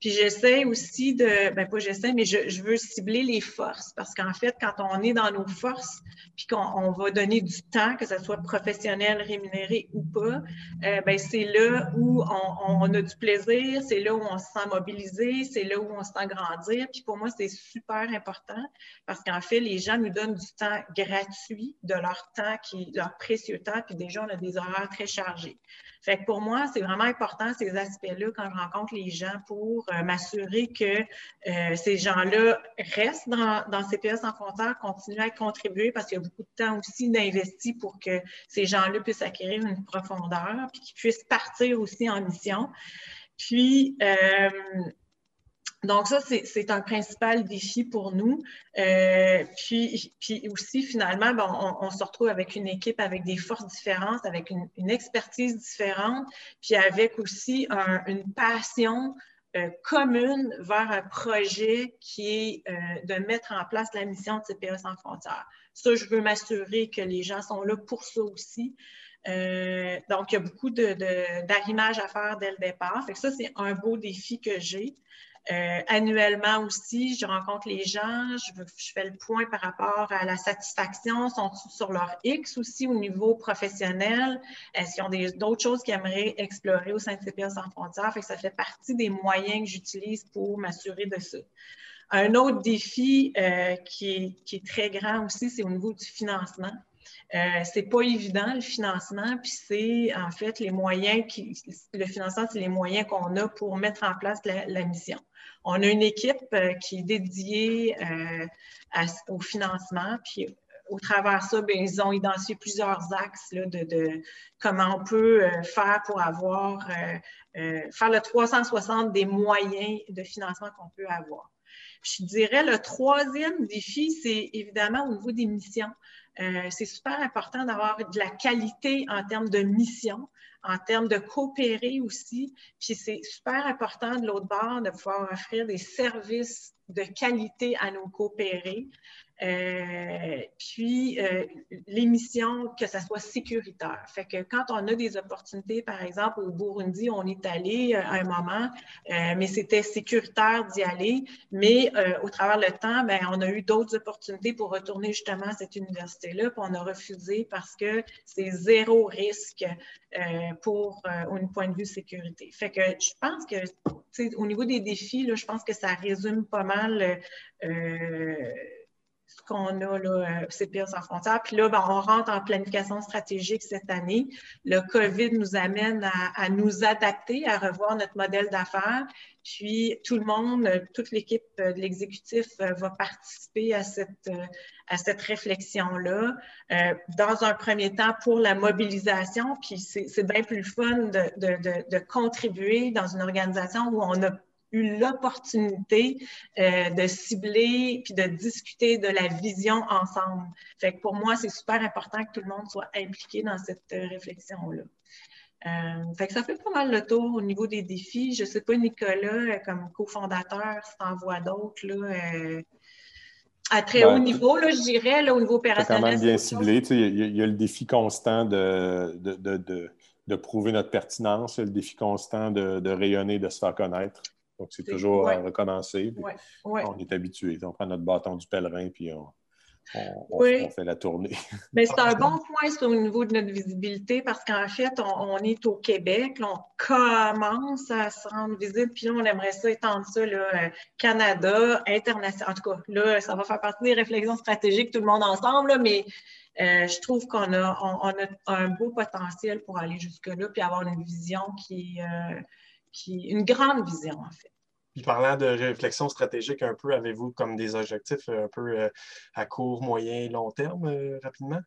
Puis j'essaie aussi de, ben pas j'essaie, mais je, veux cibler les forces parce qu'en fait, quand on est dans nos forces, puis qu'on va donner du temps, que ce soit professionnel, rémunéré ou pas, euh, ben c'est là où on, a du plaisir, c'est là où on se sent mobilisé, c'est là où on se sent grandir. Puis pour moi, c'est super important parce qu'en fait, les gens nous donnent du temps gratuit de leur temps, qui, leur précieux temps, puis déjà, on a des horaires très chargés. Fait que pour moi, c'est vraiment important ces aspects-là quand je rencontre les gens pour euh, m'assurer que euh, ces gens-là restent dans, dans CPS en frontières, continuent à contribuer parce qu'il y a beaucoup de temps aussi d'investi pour que ces gens-là puissent acquérir une profondeur puis qu'ils puissent partir aussi en mission. Puis, euh, donc, ça, c'est un principal défi pour nous. Euh, puis, puis aussi, finalement, on, se retrouve avec une équipe avec des forces différentes, avec une, expertise différente, puis avec aussi une passion euh, commune vers un projet qui est euh, de mettre en place la mission de CPA sans frontières. Ça, je veux m'assurer que les gens sont là pour ça aussi. donc, il y a beaucoup d'arrimage à faire dès le départ. Fait que ça, c'est un beau défi que j'ai. Euh, annuellement aussi, je rencontre les gens, je, fais le point par rapport à la satisfaction, sont sur leur X aussi au niveau professionnel, est-ce qu'ils ont d'autres choses qu'ils aimeraient explorer au sein de CPS sans frontières, fait ça fait partie des moyens que j'utilise pour m'assurer de ça. Un autre défi euh, qui, est, très grand aussi, c'est au niveau du financement. Euh, c'est pas évident le financement, puis c'est en fait les moyens qui, le financement, c'est les moyens qu'on a pour mettre en place la mission. On a une équipe euh, qui est dédiée euh, au financement, puis au travers de ça, bien, ils ont identifié plusieurs axes de, comment on peut euh, faire pour avoir, faire le 360 des moyens de financement qu'on peut avoir. Je dirais le troisième défi, c'est évidemment au niveau des missions. C'est super important d'avoir de la qualité en termes de mission en termes de coopérer aussi. Puis c'est super important de l'autre bord de pouvoir offrir des services de qualité à nos coopérés. Euh, puis, euh, l'émission, que ça soit sécuritaire. Fait que quand on a des opportunités, par exemple, au Burundi, on est allé à un moment, mais c'était sécuritaire d'y aller. Mais au travers le temps, ben, on a eu d'autres opportunités pour retourner justement à cette université-là, puis on a refusé parce que c'est zéro risque pour, au point de vue sécurité. Fait que je pense que, au niveau des défis, là, je pense que ça résume pas mal qu'on a, là, CPA sans frontières. Puis là, ben, on rentre en planification stratégique cette année. Le COVID nous amène à, nous adapter, à revoir notre modèle d'affaires. Puis tout le monde, toute l'équipe de l'exécutif euh, va participer à cette, euh, à cette réflexion-là. Euh, dans un premier temps, pour la mobilisation, puis c'est bien plus fun de, de, de contribuer dans une organisation où on a eu l'opportunité euh, de cibler puis de discuter de la vision ensemble. Fait que pour moi, c'est super important que tout le monde soit impliqué dans cette euh, réflexion-là. Euh, fait que ça fait pas mal le tour au niveau des défis. Je ne sais pas, Nicolas, comme cofondateur, si tu en vois d'autres, là, à très haut ben, niveau, là, je dirais, là, au niveau opérationnel. C'est quand même bien ciblé. Il y, a le défi constant de, de, de, de, prouver notre pertinence, le défi constant de, rayonner, de se faire connaître. Donc, c'est toujours à recommencer. On est habitué. On prend notre bâton du pèlerin puis on, fait la tournée. Mais c'est un bon point sur le niveau de notre visibilité parce qu'en fait, on, est au Québec, on commence à se rendre visible, puis là, on aimerait ça étendre ça, là, euh, Canada, international. En tout cas, là, ça va faire partie des réflexions stratégiques, tout le monde ensemble, mais euh, je trouve qu'on a, a, un beau potentiel pour aller jusque-là, puis avoir une vision qui, euh, qui une grande vision, en fait. Puis parlant de réflexion stratégique un peu, avez-vous comme des objectifs un peu euh, à court, moyen, long terme euh, rapidement?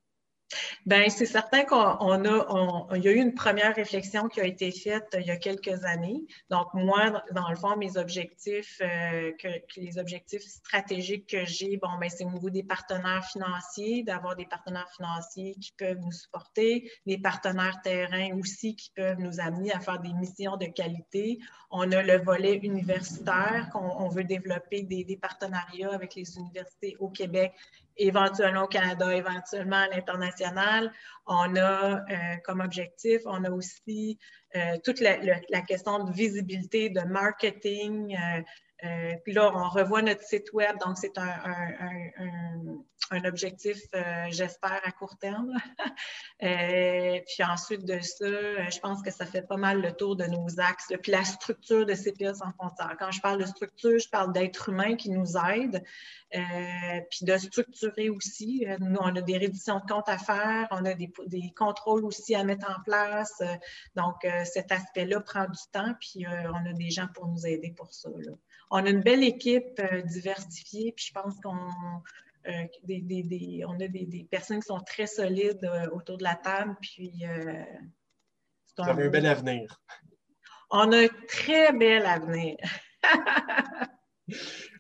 Bien, c'est certain qu'on a, il y a eu une première réflexion qui a été faite euh, il y a quelques années. Donc, moi, dans le fond, mes objectifs, euh, les objectifs stratégiques que j'ai, bon, ben, c'est au niveau des partenaires financiers, d'avoir des partenaires financiers qui peuvent nous supporter, des partenaires terrain aussi qui peuvent nous amener à faire des missions de qualité. On a le volet universitaire, qu'on veut développer des partenariats avec les universités au Québec éventuellement au Canada, éventuellement à l'international. On a euh, comme objectif, on a aussi euh, toute la, question de visibilité, de marketing. Euh, puis là, on revoit notre site web, donc c'est un, un objectif, euh, j'espère, à court terme. Euh, puis ensuite de ça, euh, je pense que ça fait pas mal le tour de nos axes. Puis la structure de CPA sans frontières. Quand je parle de structure, je parle d'êtres humains qui nous aident, puis de structurer aussi. Nous, on a des réductions de comptes à faire, on a des, des contrôles aussi à mettre en place. donc, cet aspect-là prend du temps, puis on a des gens pour nous aider pour ça. On a une belle équipe diversifiée, puis je pense qu'on euh, des, on a des, personnes qui sont très solides euh, autour de la table. Puis, euh, Vous avez un bel avenir. On a un très bel avenir.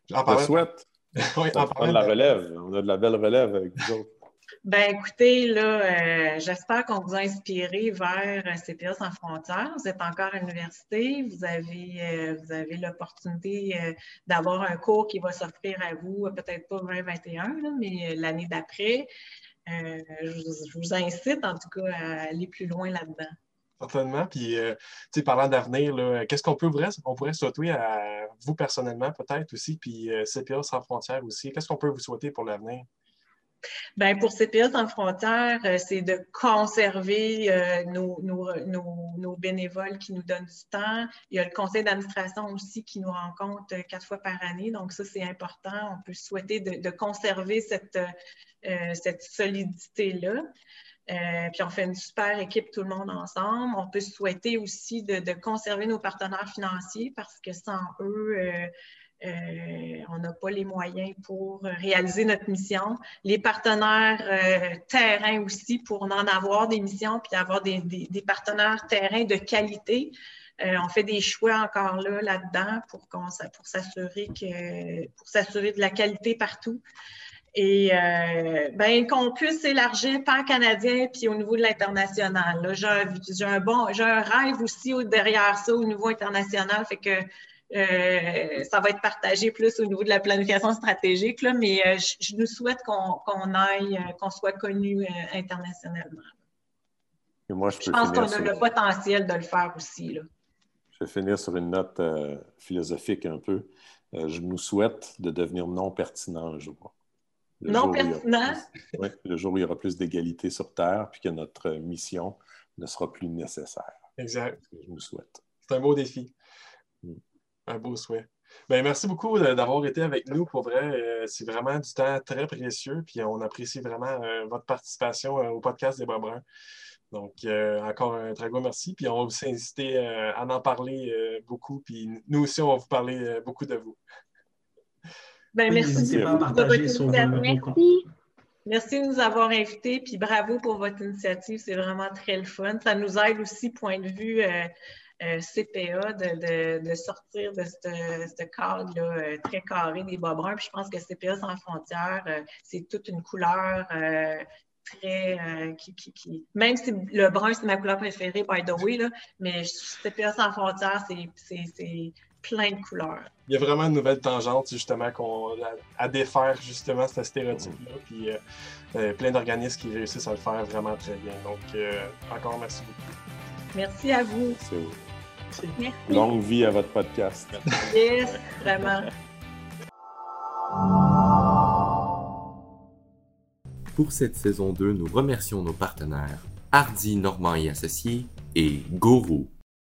J'en souhaite. oui, on, de la relève. On a de la belle relève avec vous autres. Ben écoutez, là, euh, j'espère qu'on vous a inspiré vers euh, CPA sans frontières. Vous êtes encore à l'université, vous avez, euh, avez l'opportunité d'avoir un cours qui va s'offrir à vous, peut-être pas 2021, mais l'année d'après. Je, vous incite en tout cas à aller plus loin là-dedans. Certainement. Puis, parlant d'avenir, qu'est-ce qu'on peut on pourrait souhaiter à vous personnellement, peut-être aussi, puis CPA sans frontières aussi. Qu'est-ce qu'on peut vous souhaiter pour l'avenir? Bien, pour CPA sans frontières, euh, c'est de conserver euh, nos, bénévoles qui nous donnent du temps. Il y a le conseil d'administration aussi qui nous rencontre euh, quatre fois par année. Donc, ça, c'est important. On peut souhaiter de, conserver cette, solidité-là. puis on fait une super équipe, tout le monde ensemble. On peut souhaiter aussi de conserver nos partenaires financiers parce que sans eux, euh, on n'a pas les moyens pour réaliser notre mission. Les partenaires euh, terrain aussi, pour en avoir des missions, puis avoir des, partenaires terrain de qualité. Euh, on fait des choix encore là là-dedans pour, pour s'assurer de la qualité partout. Et ben, qu'on puisse élargir pan canadien puis au niveau de l'international. J'ai un, rêve aussi derrière ça au niveau international. Euh, ça va être partagé plus au niveau de la planification stratégique, là, mais euh, je, nous souhaite qu'on aille, euh, qu'on soit connu internationalement. moi, je, pense qu'on a le potentiel de le faire aussi. Là. Je vais finir sur une note philosophique un peu. je nous souhaite de devenir non pertinent un jour. non pertinent? oui, le jour où il y aura plus d'égalité sur Terre, puis que notre mission ne sera plus nécessaire. Exact. Je nous souhaite. C'est un beau défi. Mm. Un beau souhait. Ben, merci beaucoup d'avoir été avec nous. Pour vrai, euh, c'est vraiment du temps très précieux. Puis on apprécie vraiment euh, votre participation euh, au podcast des Bruns. Donc, encore un très gros merci. Puis on va vous inciter à en parler beaucoup. Puis nous aussi, on va vous parler beaucoup de vous. Ben, merci beaucoup partager sur Merci. Merci de nous avoir invités, puis bravo pour votre initiative. C'est vraiment très le fun. Ça nous aide aussi, point de vue euh, CPA de, sortir de ce cadre euh, très carré des bas bruns. Puis je pense que CPA sans frontières, euh, c'est toute une couleur très. Qui, même si le brun, c'est ma couleur préférée, by the way, là, mais CPA sans frontières, c'est plein de couleurs. Il y a vraiment une nouvelle tangente, justement, à, défaire, justement, ce stéréotype-là. Puis plein d'organismes qui réussissent à le faire vraiment très bien. Donc, encore merci beaucoup. Merci à vous. Merci. Longue vie à votre podcast. Yes, vraiment. Pour cette saison 2, nous remercions nos partenaires Hardy Normand et Associés et Gourou